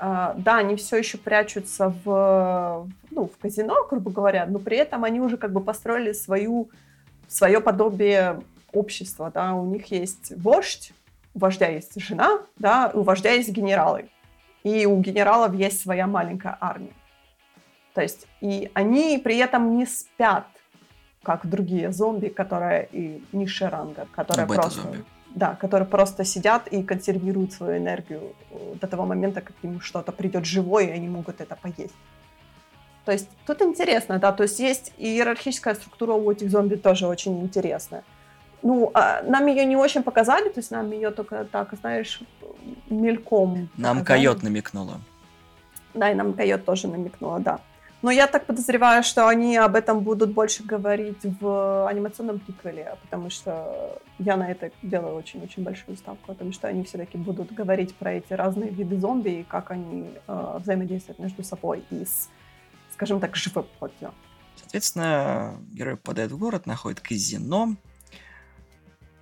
э, да, они все еще прячутся в, ну, в казино, грубо говоря, но при этом они уже как бы построили свою, свое подобие общества, да, у них есть вождь, у вождя есть жена, да, у вождя есть генералы, и у генералов есть своя маленькая армия. То есть и они при этом не спят, как другие зомби, которые и низшего ранга, которые ну, просто... Зомби. Да, которые просто сидят и консервируют свою энергию э, до того момента, как им что-то придет живое, и они могут это поесть. То есть тут интересно, да, то есть есть иерархическая структура у этих зомби тоже очень интересная. Ну, а нам ее не очень показали, то есть нам ее только так, знаешь, мельком. Нам показали. койот намекнула. Да, и нам койот тоже намекнула, да. Но я так подозреваю, что они об этом будут больше говорить в анимационном приквеле, потому что я на это делаю очень-очень большую ставку, потому что они все-таки будут говорить про эти разные виды зомби и как они э, взаимодействуют между собой и с, скажем так, живой плотью. Соответственно, герой попадает в город, находит казино,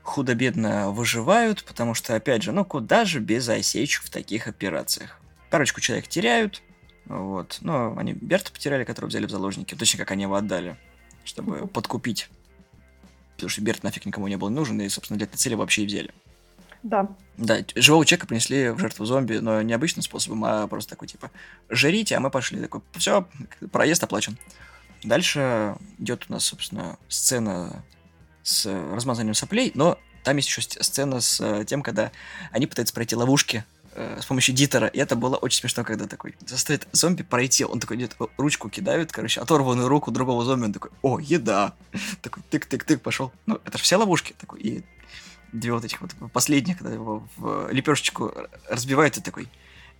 худо-бедно выживают, потому что, опять же, ну куда же без осечек в таких операциях? Парочку человек теряют, вот. Но они Берта потеряли, которого взяли в заложники. Точно как они его отдали, чтобы uh-huh. подкупить. Потому что Берт нафиг никому не был нужен, и, собственно, для этой цели вообще и взяли. Да. Да, живого человека принесли в жертву зомби, но не обычным способом, а просто такой, типа, жрите, а мы пошли. Такой, все, проезд оплачен. Дальше идет у нас, собственно, сцена с размазанием соплей, но там есть еще сцена с э, тем, когда они пытаются пройти ловушки Э, с помощью дитера. И это было очень смешно, когда такой заставит зомби пройти. Он такой идет, ручку кидает, короче, оторванную руку другого зомби. Он такой, о, еда. *laughs* Такой тык-тык-тык пошел. Ну, это же все ловушки. Такой, и две вот этих вот последних, когда его в лепешечку разбивают, и такой,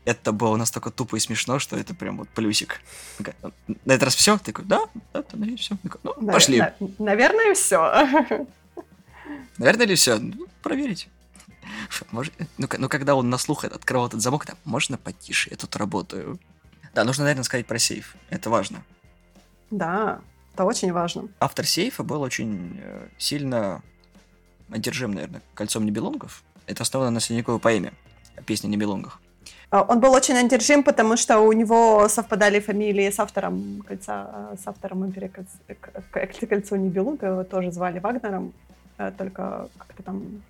это было настолько тупо и смешно, что это прям вот плюсик. На этот раз все? Такой, да, да, наверное, все. ну, Навер- пошли. На- наверное, все. *laughs* Наверное ли все? Ну, проверить. Может, ну, ну, когда он на слух открывал этот замок, там, можно потише, я тут работаю. Да, нужно, наверное, сказать про сейф. Это важно. Да, это очень важно. Автор сейфа был очень э, сильно одержим, наверное, кольцом Небелунгов. Это основано на средневековой поэме «Песня о Небелунгах». А, он был очень одержим, потому что у него совпадали фамилии с автором кольца, с автором империи кольца, кольцо Нибелунга, его тоже звали Вагнером, э, только как-то там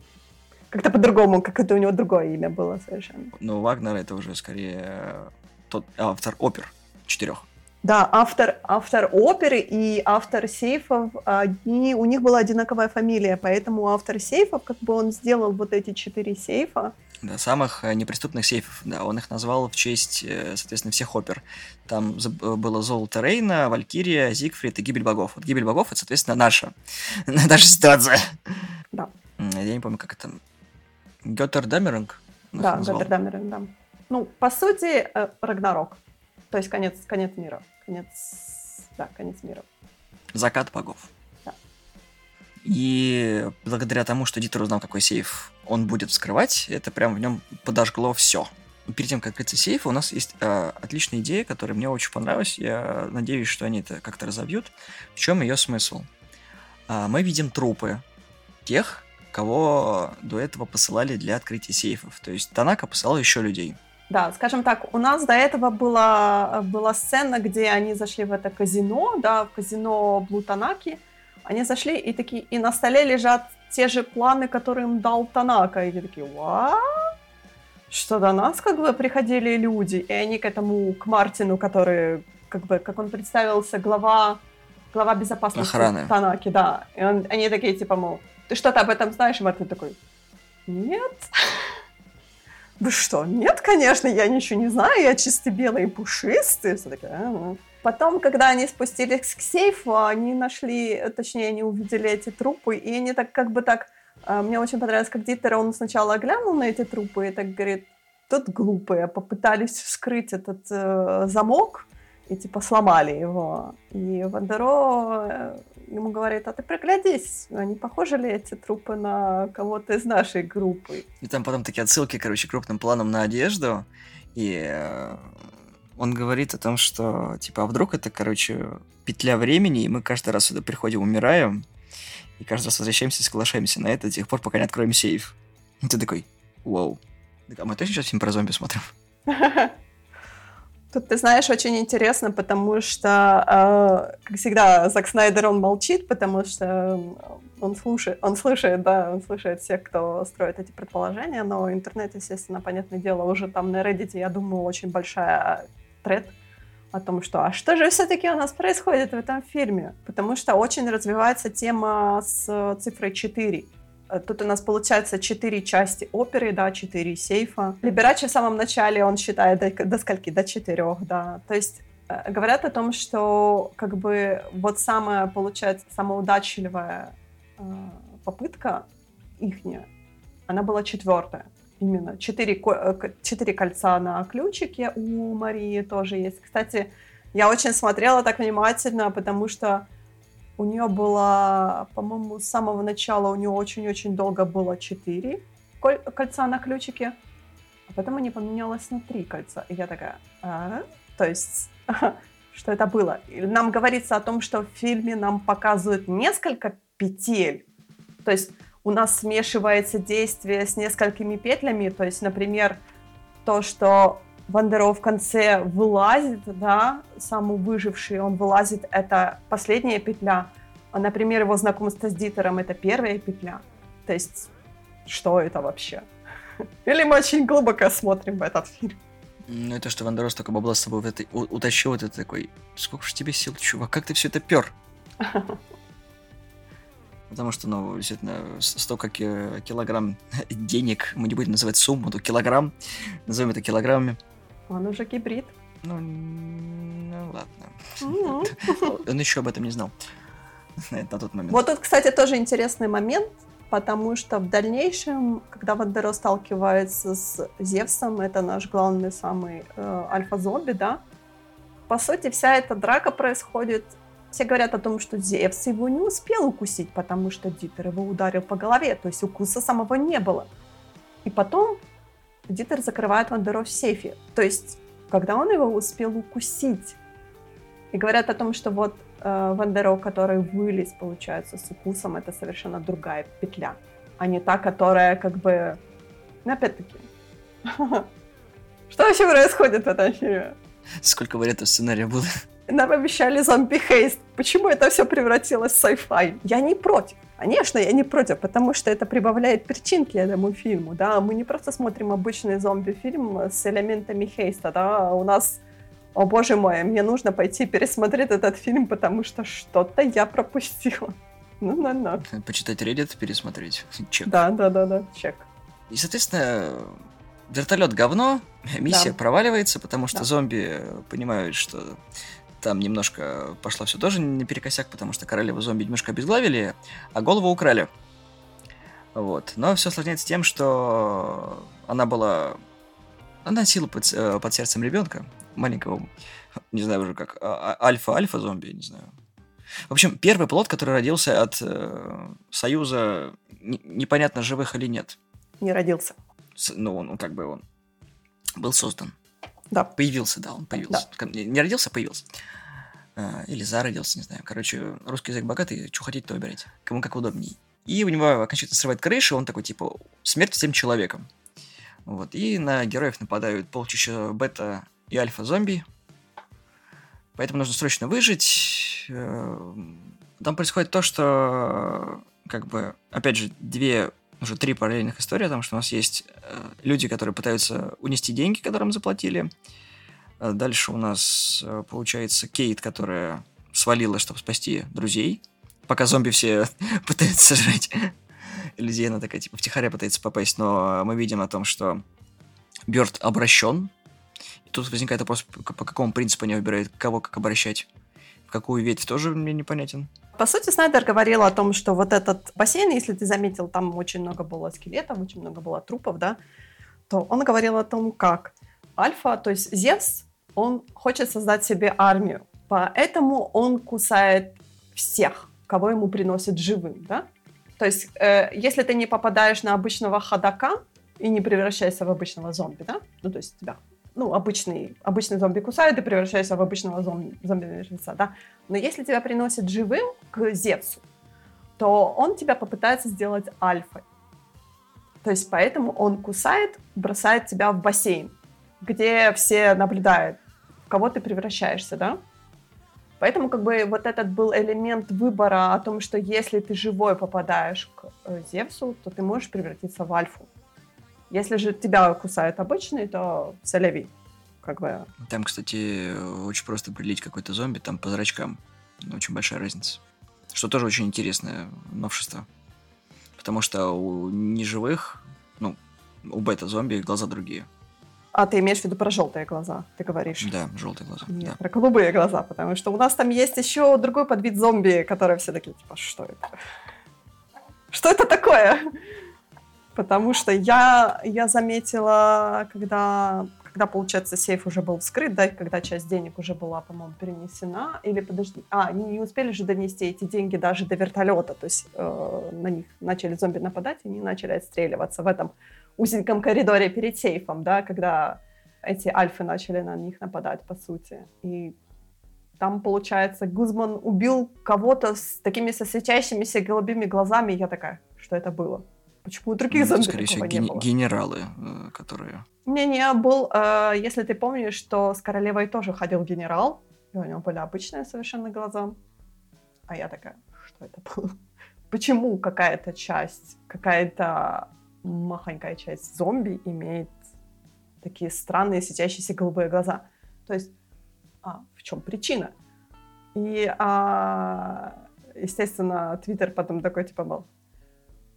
как-то по-другому, как это у него другое имя было совершенно. Ну, Вагнер это уже скорее э, тот автор опер четырех. Да, автор, автор оперы и автор сейфов, они, у них была одинаковая фамилия, поэтому автор сейфов, как бы он сделал вот эти четыре сейфа. Да, самых э, неприступных сейфов, да, он их назвал в честь, э, соответственно, всех опер. Там было Золото Рейна, Валькирия, Зигфрид и Гибель Богов. Вот Гибель Богов, это, соответственно, наша, *laughs* наша ситуация. Да. Я не помню, как это... Геттердамеринг? Да, Геттердамеринг, да. Ну, по сути, Рагнарок. То есть конец, конец мира. Конец, да, конец мира. Закат богов. И благодаря тому, что Дитер узнал, какой сейф он будет вскрывать, это прям в нем подожгло все. Перед тем, как открыться сейф, у нас есть э, отличная идея, которая мне очень понравилась. Я надеюсь, что они это как-то разобьют. В чем ее смысл? Э, мы видим трупы тех, кого до этого посылали для открытия сейфов. То есть Танака посылал еще людей. Да, скажем так, у нас до этого была, была сцена, где они зашли в это казино, да, в казино Блутанаки. Они зашли и такие, и на столе лежат те же планы, которые им дал Танака. И они такие, ва? Что до нас как бы приходили люди, и они к этому, к Мартину, который, как бы, как он представился, глава, глава безопасности Охраны. Танаки, да. И он, они такие, типа, мол, ты что-то об этом знаешь? И Мартин такой, нет. Вы что? Нет, конечно, я ничего не знаю, я чисто белый и пушистый. Все такая, а, Потом, когда они спустились к сейфу, они нашли, точнее, они увидели эти трупы, и они так как бы так... А, мне очень понравилось, как Дитер, он сначала глянул на эти трупы и так говорит, тут глупые, попытались вскрыть этот э, замок, и типа сломали его. И Вандеро э, ему говорит, а ты приглядись, они похожи ли эти трупы на кого-то из нашей группы? И там потом такие отсылки, короче, крупным планом на одежду, и э, он говорит о том, что, типа, а вдруг это, короче, петля времени, и мы каждый раз сюда приходим, умираем, и каждый раз возвращаемся и соглашаемся на это до тех пор, пока не откроем сейф. И ты такой, вау. А мы точно сейчас фильм про зомби смотрим? *laughs* Тут, ты знаешь, очень интересно, потому что, э, как всегда, Зак Снайдер, он молчит, потому что он слушает, он слышит, да, он слышит всех, кто строит эти предположения, но интернет, естественно, понятное дело, уже там на Reddit, я думаю, очень большая тред о том, что а что же все-таки у нас происходит в этом фильме? Потому что очень развивается тема с цифрой 4. Тут у нас получается четыре части оперы, да, четыре сейфа. Либерачи в самом начале он считает до, до скольки? До четырех, да. То есть э, говорят о том, что как бы вот самая, получается, самая удачливая э, попытка ихняя, она была четвертая именно. Четыре, э, четыре кольца на ключике у Марии тоже есть. Кстати, я очень смотрела так внимательно, потому что у нее было, по-моему, с самого начала у нее очень-очень долго было четыре кольца на ключике, а потом они поменялось на три кольца. И я такая, а? то есть, *laughs* что это было? Нам говорится о том, что в фильме нам показывают несколько петель. То есть у нас смешивается действие с несколькими петлями. То есть, например, то, что Вандеро в конце вылазит, да, самый выживший, он вылазит, это последняя петля. А, например, его знакомство с Дитером — это первая петля. То есть, что это вообще? *laughs* Или мы очень глубоко смотрим в этот фильм? Ну, это что Вандеро столько бабла с собой в этой, утащил, это такой, сколько же тебе сил, чувак, как ты все это пер? *laughs* Потому что, ну, действительно, столько килограмм денег, мы не будем называть сумму, но килограмм, назовем это килограммами. Он уже гибрид. Ну, ну ладно. Он еще об этом не знал на тот момент. Вот тут, кстати, тоже интересный момент, потому что в дальнейшем, когда Вандеро сталкивается с Зевсом, это наш главный самый э, альфа-зомби, да, по сути, вся эта драка происходит все говорят о том, что Зевс его не успел укусить, потому что Дитер его ударил по голове, то есть укуса самого не было. И потом Дитер закрывает Вандеро в сейфе. То есть, когда он его успел укусить, и говорят о том, что вот э, Вандеро, который вылез, получается, с укусом, это совершенно другая петля, а не та, которая как бы... Ну, опять-таки, *laughs* что вообще происходит в этом фильме? Сколько вариантов сценария было? Нам обещали зомби-хейст. Почему это все превратилось в sci-fi? Я не против. Конечно, я не против, потому что это прибавляет перчинки этому фильму, да. Мы не просто смотрим обычный зомби-фильм с элементами хейста, да. У нас, о боже мой, мне нужно пойти пересмотреть этот фильм, потому что что-то я пропустила. *laughs* Ну, ну, ну. Почитать Reddit, пересмотреть. *laughs* Чек. Да, да, да, да, чек. И, соответственно, вертолет говно, *laughs* миссия Да. проваливается, потому что Да. зомби понимают, что там немножко пошло все тоже наперекосяк, потому что королеву зомби немножко обезглавили, а голову украли. Вот. Но все осложняется тем, что она была... Она носила под, э, под сердцем ребенка, маленького, не знаю уже как, альфа-альфа зомби, я не знаю. В общем, первый плод, который родился от э, союза, не- непонятно, живых или нет. Не родился. С- ну, он, он как бы он был создан. Да. Появился, да, он появился. Не не родился, а появился. А, Или зародился, не знаю. Короче, русский язык богатый, что хотите, то выбирайте. Кому как удобней. И у него окончательно срывает крышу, он такой, типа, смерть всем человеком. Вот. И на героев нападают полчища бета и альфа-зомби. Поэтому нужно срочно выжить. Э, Там происходит то, что, как бы, опять же, две, уже три параллельных истории, потому что у нас есть э, люди, которые пытаются унести деньги, которым заплатили. Э, Дальше у нас э, получается Кейт, которая свалила, чтобы спасти друзей. Пока зомби все *laughs* пытаются сожрать людей, она такая, типа, втихаря пытается попасть, но мы видим о том, что Бёрд обращен. И тут возникает вопрос, по какому принципу они выбирают, кого как обращать. Какую ветвь тоже мне непонятен. По сути, Снайдер говорил о том, что вот этот бассейн, если ты заметил, там очень много было скелетов, очень много было трупов, да, то он говорил о том, как Альфа, то есть Зевс, он хочет создать себе армию, поэтому он кусает всех, кого ему приносит живым, да. То есть, э, если ты не попадаешь на обычного ходока и не превращаешься в обычного зомби, да, ну, то есть тебя, ну, обычный, обычный зомби кусает, и превращаешься в обычного зомби, зомби-мертвеца, да, но если тебя приносят живым к Зевсу, то он тебя попытается сделать альфой. То есть поэтому он кусает, бросает тебя в бассейн, где все наблюдают, в кого ты превращаешься, да? Поэтому как бы вот этот был элемент выбора о том, что если ты живой попадаешь к э, Зевсу, то ты можешь превратиться в альфу. Если же тебя кусает обычный, то солеви. Как бы Там, кстати, очень просто определить какой-то зомби, там по зрачкам. Очень большая разница. Что тоже очень интересное новшество. Потому что у неживых, ну, у бета-зомби глаза другие. А ты имеешь в виду про желтые глаза, ты говоришь? Да, желтые глаза. Нет, да. про голубые глаза, потому что у нас там есть еще другой подвид зомби, которые все такие, типа, что это? Что это такое? Потому что я, я заметила, когда, когда, получается, сейф уже был вскрыт, да, и когда часть денег уже была, по-моему, перенесена, или, подожди, а, они не успели же донести эти деньги даже до вертолета, то есть э, на них начали зомби нападать, и они начали отстреливаться в этом узеньком коридоре перед сейфом, да, когда эти альфы начали на них нападать, по сути. И там, получается, Гузман убил кого-то с такими со светящимися голубыми глазами. И я такая, что это было? Почему у других Ну, зомби скорее всего, не было? генералы, э, которые... Не-не, был, э, если ты помнишь, что с королевой тоже ходил генерал, и у него были обычные совершенно глаза. А я такая, что это было? *laughs* Почему какая-то часть, какая-то махонькая часть зомби имеет такие странные светящиеся голубые глаза? То есть, а, в чем причина? И, а, естественно, Твиттер потом такой, типа, был,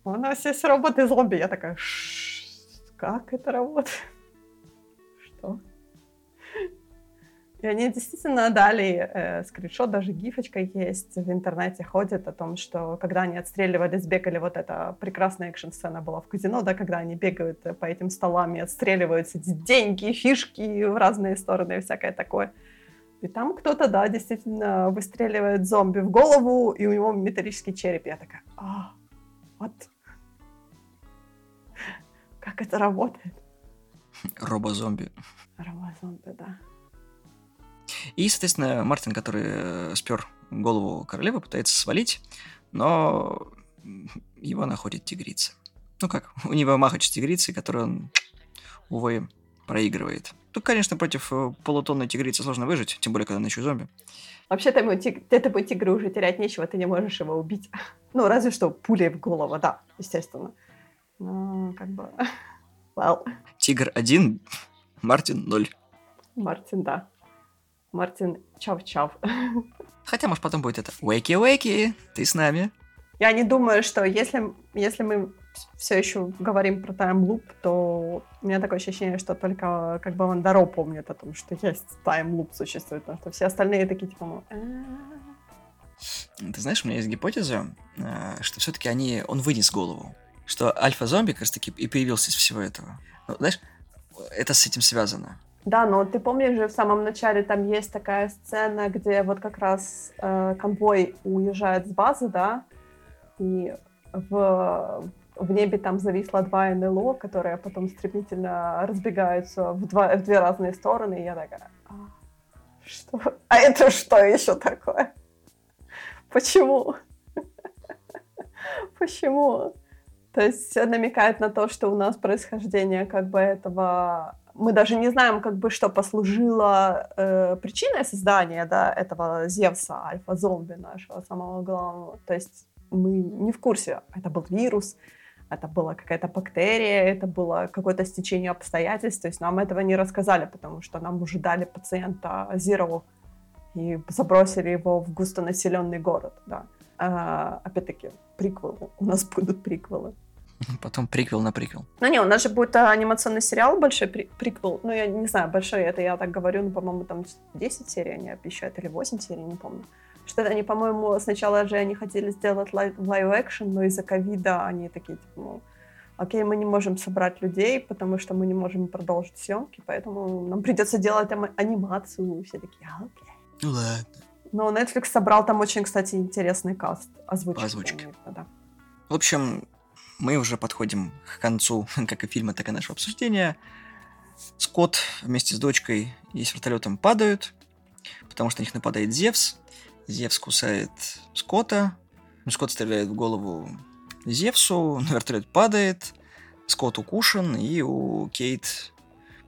у нас есть роботы-зомби. Я такая, «Ш- как это работает? Что? И они действительно дали э, скриншот, даже гифочка есть в интернете, ходит о том, что когда они отстреливались, бегали, вот эта прекрасная экшн-сцена была в казино, да, когда они бегают по этим столам и отстреливаются деньги, фишки в разные стороны и всякое такое. И там кто-то, да, действительно выстреливает зомби в голову, и у него металлический череп. Я такая, а, вот. Как это работает? Робо-зомби. Робозомби, да. И, соответственно, Мартин, который э, спер голову королевы, пытается свалить, но его находит тигрица. Ну как, у него махач с тигрицей, который он, увы, проигрывает. Тут, конечно, против э, полутонной тигрицы сложно выжить, тем более, когда она еще зомби. Вообще-то ему тиг- этому тигру уже терять нечего, ты не можешь его убить. *laughs* Ну, разве что пулей в голову, да, естественно. Ну, как бы... *laughs* Well, Тигр один, Мартин ноль. Мартин, да. Мартин, чав-чав. *laughs* Хотя, может, потом будет это «Уэки-уэки, ты с нами». Я не думаю, что если, если мы все еще говорим про таймлуп, то у меня такое ощущение, что только как бы Вандаро помнит о том, что есть таймлуп существует, потому что все остальные такие типа, ну, ты знаешь, у меня есть гипотеза, э, что все-таки они, он вынес голову, что альфа-зомби как раз-таки и появился из всего этого. Ну, знаешь, это с этим связано. Да, но ты помнишь же в самом начале там есть такая сцена, где вот как раз э, конвой уезжает с базы, да, и в, в небе там зависло два НЛО, которые потом стремительно разбегаются в, два, в две разные стороны, и я такая, а, что? А это что еще такое? Почему? *laughs* Почему? То есть намекает на то, что у нас происхождение как бы этого... Мы даже не знаем, как бы, что послужило э, причиной создания да, этого Зевса, альфа-зомби нашего самого главного. То есть мы не в курсе, это был вирус, это была какая-то бактерия, это было какое-то стечение обстоятельств. То есть нам этого не рассказали, потому что нам уже дали пациента Zero и забросили его в густонаселенный город, да. А, опять-таки, приквелы. У нас будут приквелы. *laughs* Потом приквел на приквел. Ну не, у нас же будет анимационный сериал большой при приквел. Ну, я не знаю, большой, это я так говорю, ну, по-моему, там 10 серий они обещают, или 8 серий, не помню. Что-то они, по-моему, сначала же они хотели сделать live-action, но из-за ковида они такие, типа, ну, окей, мы не можем собрать людей, потому что мы не можем продолжить съемки, поэтому нам придется делать анимацию. Все такие, «А, окей. Ну ладно. Но Netflix собрал там очень, кстати, интересный каст озвучки. Озвучки. Да. В общем, мы уже подходим к концу *laughs* как и фильма, так и нашего обсуждения. Скотт вместе с дочкой и с вертолетом падают, потому что на них нападает Зевс. Зевс кусает Скотта. Скотт стреляет в голову Зевсу, вертолет падает, Скотт укушен, и у Кейт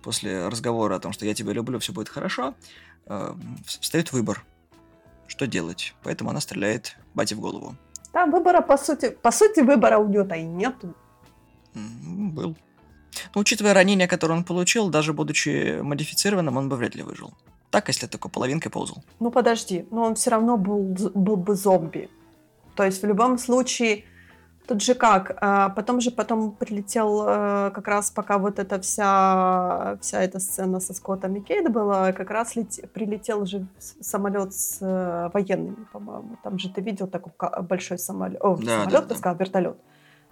после разговора о том, что я тебя люблю, все будет хорошо, э, встает выбор, что делать. Поэтому она стреляет бате в голову. Да, выбора, по сути, по сути, выбора у нее-то и нету. Был. Но учитывая ранение, которое он получил, даже будучи модифицированным, он бы вряд ли выжил. Так, если только половинкой ползал. Ну подожди, но он все равно был, был бы зомби. То есть в любом случае Тут же как, а потом же потом прилетел э, как раз пока вот эта вся, вся эта сцена со Скоттом и Кейт была, как раз лет, прилетел же самолет с э, военными, по-моему. Там же ты видел такой большой самолет, о, да, самолет, да, ты да. сказал, вертолет.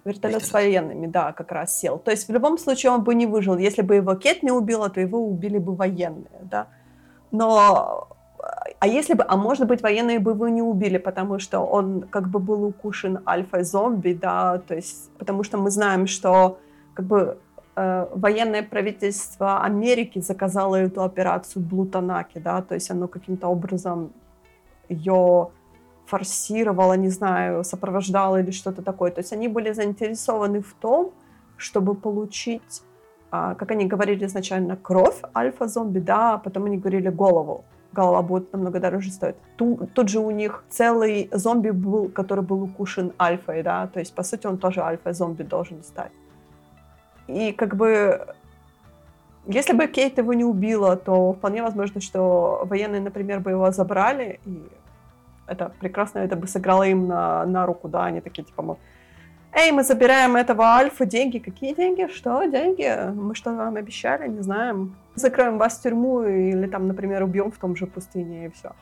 Вертолет с военными, да, как раз сел. То есть в любом случае он бы не выжил. Если бы его Кейт не убила, то его убили бы военные, да. Но а если бы, а может быть, военные бы его не убили, потому что он как бы был укушен альфа-зомби, да, то есть, потому что мы знаем, что как бы э, военное правительство Америки заказало эту операцию Блутанаки, да, то есть оно каким-то образом ее форсировало, не знаю, сопровождало или что-то такое. То есть они были заинтересованы в том, чтобы получить, а, как они говорили изначально, кровь альфа-зомби, да, а потом они говорили голову голова будет намного дороже стоить. Тут, тут же у них целый зомби был, который был укушен альфой, да, то есть, по сути, он тоже альфа-зомби должен стать. И как бы, если бы Кейт его не убила, то вполне возможно, что военные, например, бы его забрали, и это прекрасно, это бы сыграло им на, на руку, да, они такие, типа, мол, эй, мы забираем этого альфа, деньги. Какие деньги? Что, деньги? Мы что вам обещали? Не знаем. Закроем вас в тюрьму или там, например, убьем в том же пустыне и все.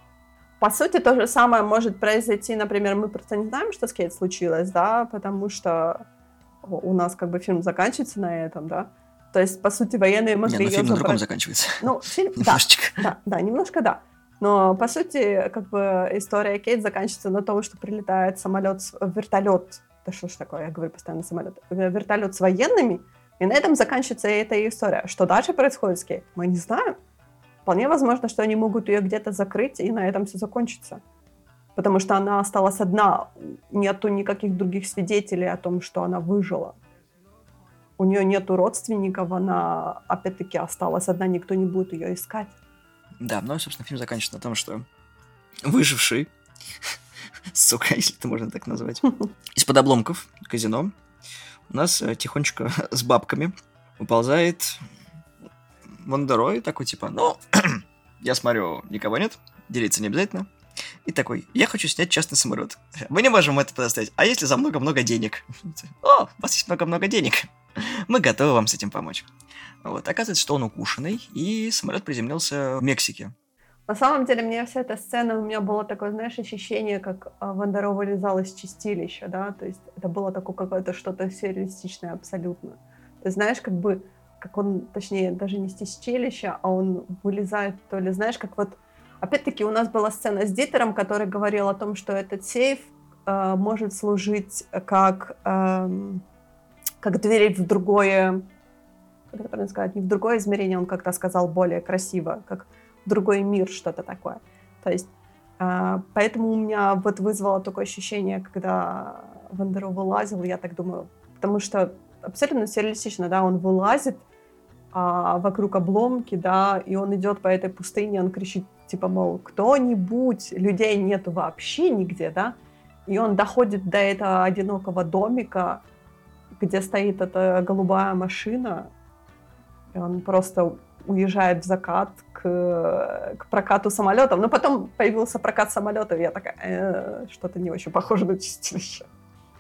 По сути, то же самое может произойти, например, мы просто не знаем, что с Кейт случилось, да, потому что у нас как бы фильм заканчивается на этом, да. То есть, по сути, военные могли не, ее фильм забрать. на другом заканчивается. Ну, фильм, *laughs* да, да, да, немножко да. Но, по сути, как бы история Кейт заканчивается на том, что прилетает самолет, вертолет да что ж такое, я говорю постоянно самолет, вертолет с военными, и на этом заканчивается эта история. Что дальше происходит с Кейт, мы не знаем. Вполне возможно, что они могут ее где-то закрыть, и на этом все закончится. Потому что она осталась одна. Нету никаких других свидетелей о том, что она выжила. У нее нету родственников, она опять-таки осталась одна, никто не будет ее искать. Да, ну, собственно, фильм заканчивается на том, что выживший сука, *laughs* если это можно так назвать, *laughs* из-под обломков казино у нас э, тихонечко *laughs* с бабками уползает Вандерой, такой типа, ну, *clears throat* я смотрю, никого нет, делиться не обязательно. и такой, я хочу снять частный самолет. Мы не можем это предоставить. А если за много-много денег? О, у вас есть много-много денег. Мы готовы вам с этим помочь. Вот, оказывается, что он укушенный, и самолет приземлился в Мексике. На самом деле, мне вся эта сцена, у меня было такое, знаешь, ощущение, как а, Вандеро вылезал из чистилища, да, то есть это было такое какое-то что-то сюрреалистичное абсолютно. Ты знаешь, как бы, как он, точнее, даже не из чистилища, а он вылезает, то ли, знаешь, как вот, опять-таки, у нас была сцена с Дитером, который говорил о том, что этот сейф э, может служить как, э, как дверь в другое, как это правильно сказать, не в другое измерение, он как-то сказал более красиво, как другой мир, что-то такое. То есть, э, поэтому у меня вот вызвало такое ощущение, когда Вандеру вылазил, я так думаю, потому что абсолютно сюрреалистично, да, он вылазит а, вокруг обломки, да, и он идет по этой пустыне, он кричит, типа, мол, кто-нибудь, людей нету вообще нигде, да, и он доходит до этого одинокого домика, где стоит эта голубая машина, и он просто уезжает в закат к, к прокату самолетов. Но потом появился прокат самолетов, и я такая, э, что-то не очень похоже на чистилище.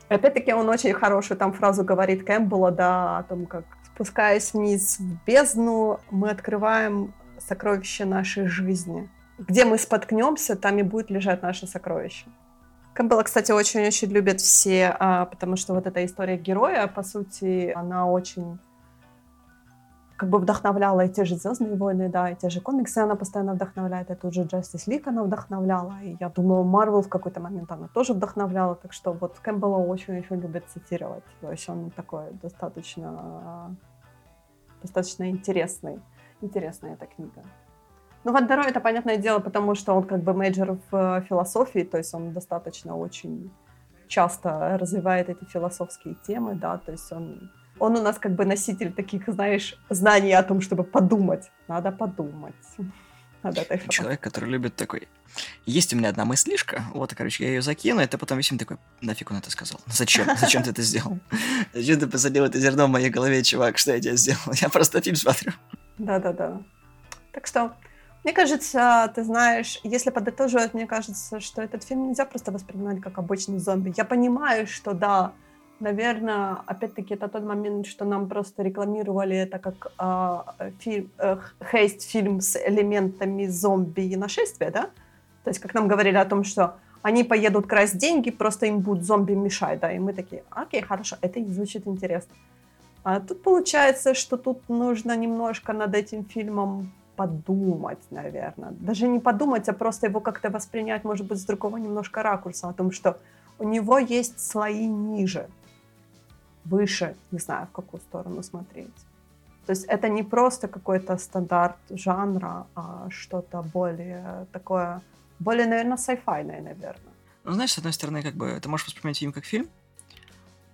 Опять-таки он очень хорошую там фразу говорит Кэмпбелла, да, о том, как спускаясь вниз в бездну, мы открываем сокровища нашей жизни. Где мы споткнемся, там и будет лежать наше сокровище. Кэмпбелла, кстати, очень-очень любят все, а, потому что вот эта история героя, по сути, она очень как бы вдохновляла и те же «Звездные войны», да, и те же комиксы она постоянно вдохновляет, и тут же Justice League она вдохновляла, и я думаю, Марвел в какой-то момент она тоже вдохновляла, так что вот Кэмпбелла очень-очень любит цитировать, то есть он такой достаточно, достаточно интересный, интересная эта книга. Ну, Ван Деро это понятное дело, потому что он как бы major в э, философии, то есть он достаточно очень часто развивает эти философские темы, да, то есть он он у нас как бы носитель таких, знаешь, знаний о том, чтобы подумать. Надо подумать. Надо Человек, который любит такой. Есть у меня одна мыслишка, вот, короче, я ее закину, и ты потом весь такой, нафиг он это сказал? Зачем? Зачем ты это сделал? Зачем ты посадил это зерно в моей голове, чувак? Что я тебе сделал? Я просто фильм смотрю. Да-да-да. Так что, мне кажется, ты знаешь, если подытоживать, мне кажется, что этот фильм нельзя просто воспринимать как обычный зомби. Я понимаю, что да, Наверное, опять-таки, это тот момент, что нам просто рекламировали это как э, фильм, э, хейст-фильм с элементами зомби и нашествия, да? То есть, как нам говорили о том, что они поедут красть деньги, просто им будут зомби мешать, да? И мы такие, окей, хорошо, это звучит интересно. А тут получается, что тут нужно немножко над этим фильмом подумать, наверное. Даже не подумать, а просто его как-то воспринять, может быть, с другого немножко ракурса, о том, что у него есть слои ниже выше, не знаю, в какую сторону смотреть. То есть это не просто какой-то стандарт жанра, а что-то более такое, более, наверное, сайфайное, наверное. Ну, знаешь, с одной стороны, как бы ты можешь воспринимать фильм как фильм,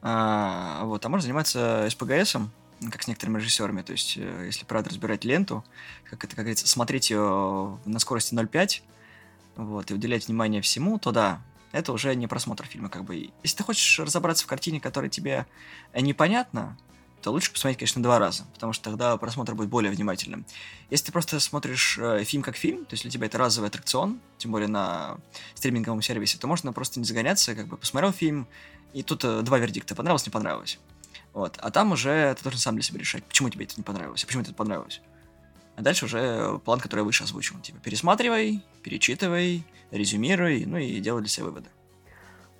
а, вот, а можешь заниматься СПГСом, как с некоторыми режиссерами. То есть, э, если правда разбирать ленту, как это, как говорится, смотреть ее на скорости 0,5, вот, и уделять внимание всему, то да, это уже не просмотр фильма, как бы. Если ты хочешь разобраться в картине, которая тебе непонятна, то лучше посмотреть, конечно, два раза, потому что тогда просмотр будет более внимательным. Если ты просто смотришь э, фильм как фильм, то есть для тебя это разовый аттракцион, тем более на стриминговом сервисе, то можно просто не загоняться, как бы посмотрел фильм, и тут э, два вердикта, понравилось, не понравилось. Вот. А там уже ты должен сам для себя решать, почему тебе это не понравилось, а почему это понравилось. А дальше уже план, который я выше озвучил. Типа пересматривай, перечитывай, резюмируй, ну и делай для себя выводы.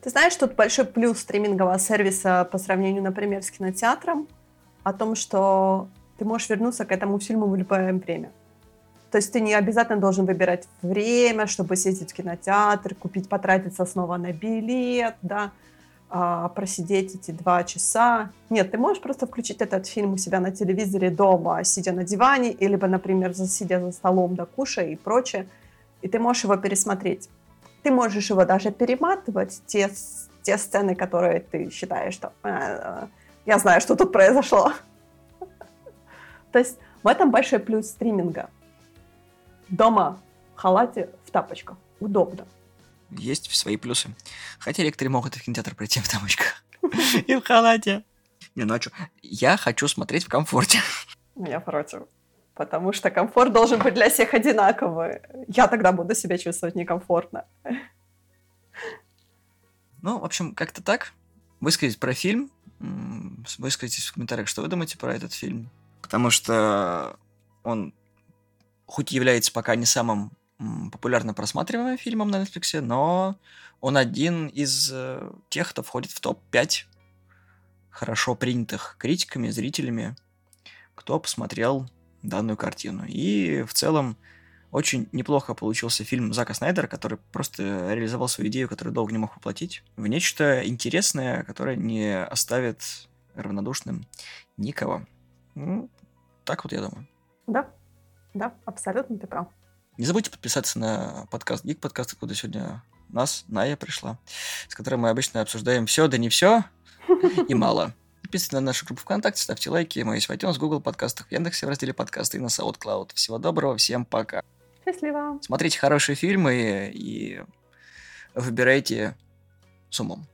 Ты знаешь, тут большой плюс стримингового сервиса по сравнению, например, с кинотеатром, о том, что ты можешь вернуться к этому фильму в любое время. То есть ты не обязательно должен выбирать время, чтобы съездить в кинотеатр, купить, потратиться снова на билет, да, а, просидеть эти два часа. Нет, ты можешь просто включить этот фильм у себя на телевизоре дома, сидя на диване, или, например, сидя за столом, да, кушая и прочее, и ты можешь его пересмотреть. Ты можешь его даже перематывать, те, те сцены, которые ты считаешь, что э, я знаю, что тут произошло. *laughs* То есть в этом большой плюс стриминга. Дома в халате, в тапочках. Удобно есть свои плюсы. Хотя некоторые могут в кинотеатр прийти в тапочках и в халате. Не, ну а что? Я хочу смотреть в комфорте. Я против. Потому что комфорт должен быть для всех одинаковый. Я тогда буду себя чувствовать некомфортно. Ну, в общем, как-то так. Высказать про фильм. Выскажитесь в комментариях, что вы думаете про этот фильм. Потому что он хоть является пока не самым популярно просматриваемым фильмом на Netflix, но он один из э, тех, кто входит в топ-5 хорошо принятых критиками, зрителями, кто посмотрел данную картину. И в целом очень неплохо получился фильм Зака Снайдера, который просто реализовал свою идею, которую долго не мог воплотить, в нечто интересное, которое не оставит равнодушным никого. Ну, так вот я думаю. Да, да, абсолютно ты прав. Не забудьте подписаться на подкаст Гик подкаст, куда сегодня нас Ная пришла, с которой мы обычно обсуждаем все, да не все и мало. Подписывайтесь на нашу группу ВКонтакте, ставьте лайки. Мы есть в iTunes, Google подкастах, в Яндексе в разделе подкасты и на SoundCloud. Всего доброго, всем пока. Счастливо. Смотрите хорошие фильмы и выбирайте с умом.